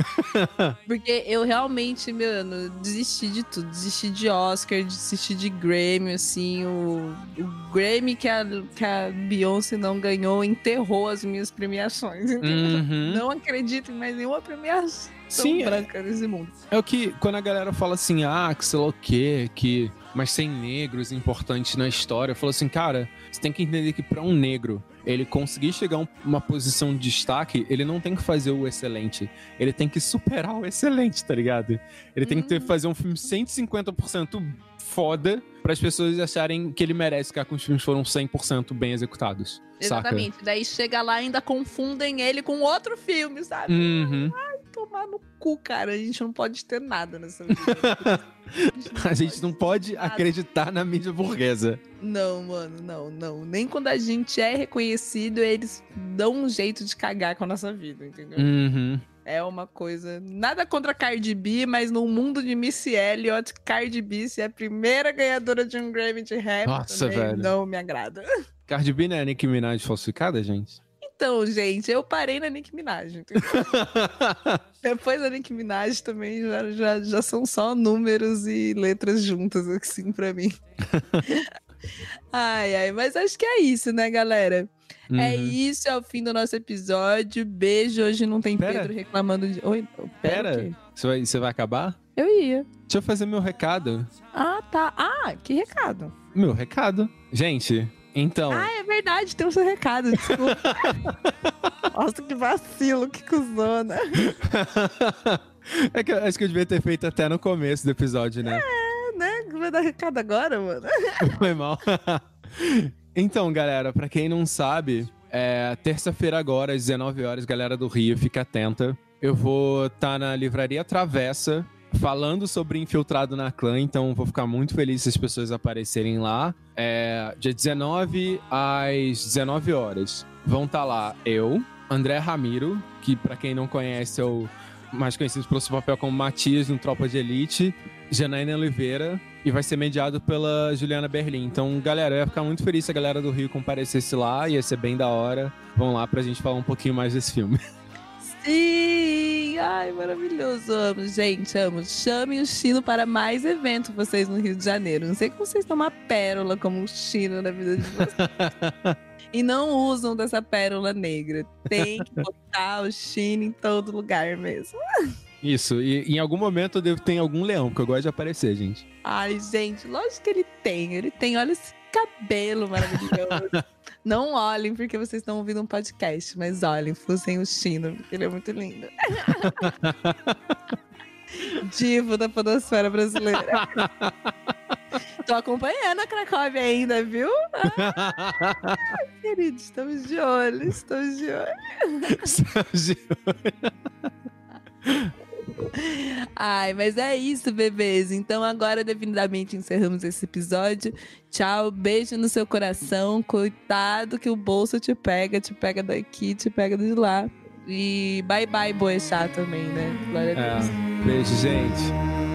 Porque eu realmente, mano, desisti de tudo. Desisti de Oscar, desisti de Grammy, assim. O, o Grammy que a, que a Beyoncé não ganhou enterrou as minhas premiações. Uhum. Não acredito em mais nenhuma premiação Sim, é- branca nesse mundo. É o que, quando a galera fala assim, ah, que sei lá o quê, que. Mas sem negros importantes na história, eu falo assim, cara, você tem que entender que pra um negro ele conseguir chegar a um- uma posição de destaque, ele não tem que fazer o excelente. Ele tem que superar o excelente, tá ligado? Ele tem que ter, Hum. fazer um filme 150% foda para as pessoas acharem que ele merece ficar com os filmes foram 100% bem executados. Saca? Exatamente. Daí chega lá e ainda confundem ele com outro filme, sabe? Uhum. Tomar no cu, cara. A gente não pode ter nada nessa vida. A gente não pode nada. acreditar na mídia burguesa. Não, mano, não, não. Nem quando a gente é reconhecido, eles dão um jeito de cagar com a nossa vida, entendeu? Uhum. É uma coisa. Nada contra a Cardi B, mas no mundo de Missy Elliott, Cardi B se é a primeira ganhadora de um Grammy de rap. Nossa, também velho. Não me agrada. Cardi B não é Nicki Minaj falsificada, gente? Então, gente, eu parei na Nicki Minaj. Depois da Nicki Minaj também já, já, já são só números e letras juntas, assim, pra mim. ai, ai, mas acho que é isso, né, galera? É Uhum. isso, é o fim do nosso episódio. Beijo. Hoje não tem Pera. Pedro reclamando de. Oi, pera. Pera, você vai, você vai acabar? Eu ia. Deixa eu fazer meu recado. Ah, tá. Ah, que recado. Meu recado. Gente, então. Ah, é verdade, tem o seu recado, desculpa. Nossa, que vacilo, que cuzona. é que eu acho que eu devia ter feito até no começo do episódio, né? É, né? Vai dar recado agora, mano? Foi mal. então, galera, pra quem não sabe, é terça-feira agora, às 19 horas, galera do Rio, fica atenta. Eu vou estar na Livraria Travessa falando sobre Infiltrado na Clã, então vou ficar muito feliz se as pessoas aparecerem lá. É, dia 19 às 19 horas. Vão estar lá eu, André Ramiro, que pra quem não conhece é o mais conhecido pelo seu papel como Matias no Tropa de Elite, Janaína Oliveira, e vai ser mediado pela Juliana Berlim. Então, galera, eu ia ficar muito feliz se a galera do Rio comparecesse lá, ia ser bem da hora. Vamos lá pra gente falar um pouquinho mais desse filme. Sim! Ai, maravilhoso. Amo, gente, amo. Chamem o Chino para mais eventos vocês no Rio de Janeiro. Não sei que vocês estão uma pérola como o Chino na vida de vocês. e não usam dessa pérola negra. Tem que botar o Chino em todo lugar mesmo. Isso, e em algum momento eu devo ter algum leão, que eu gosto de aparecer, gente. Ai, gente, lógico que ele tem. Ele tem, olha esse cabelo maravilhoso. Não olhem porque vocês estão ouvindo um podcast, mas olhem, fossem o Chino, porque ele é muito lindo. Divo da podosfera brasileira. Tô acompanhando a Cracóvia ainda, viu? Ah, querido, estamos de olho, estamos de olho. Estamos de olho. Ai, mas é isso, bebês. Então agora definitivamente encerramos esse episódio. Tchau, beijo no seu coração. Coitado que o bolso te pega, te pega daqui, te pega de lá. E bye bye, Boechat também, né? Glória a Deus. É, beijo, gente.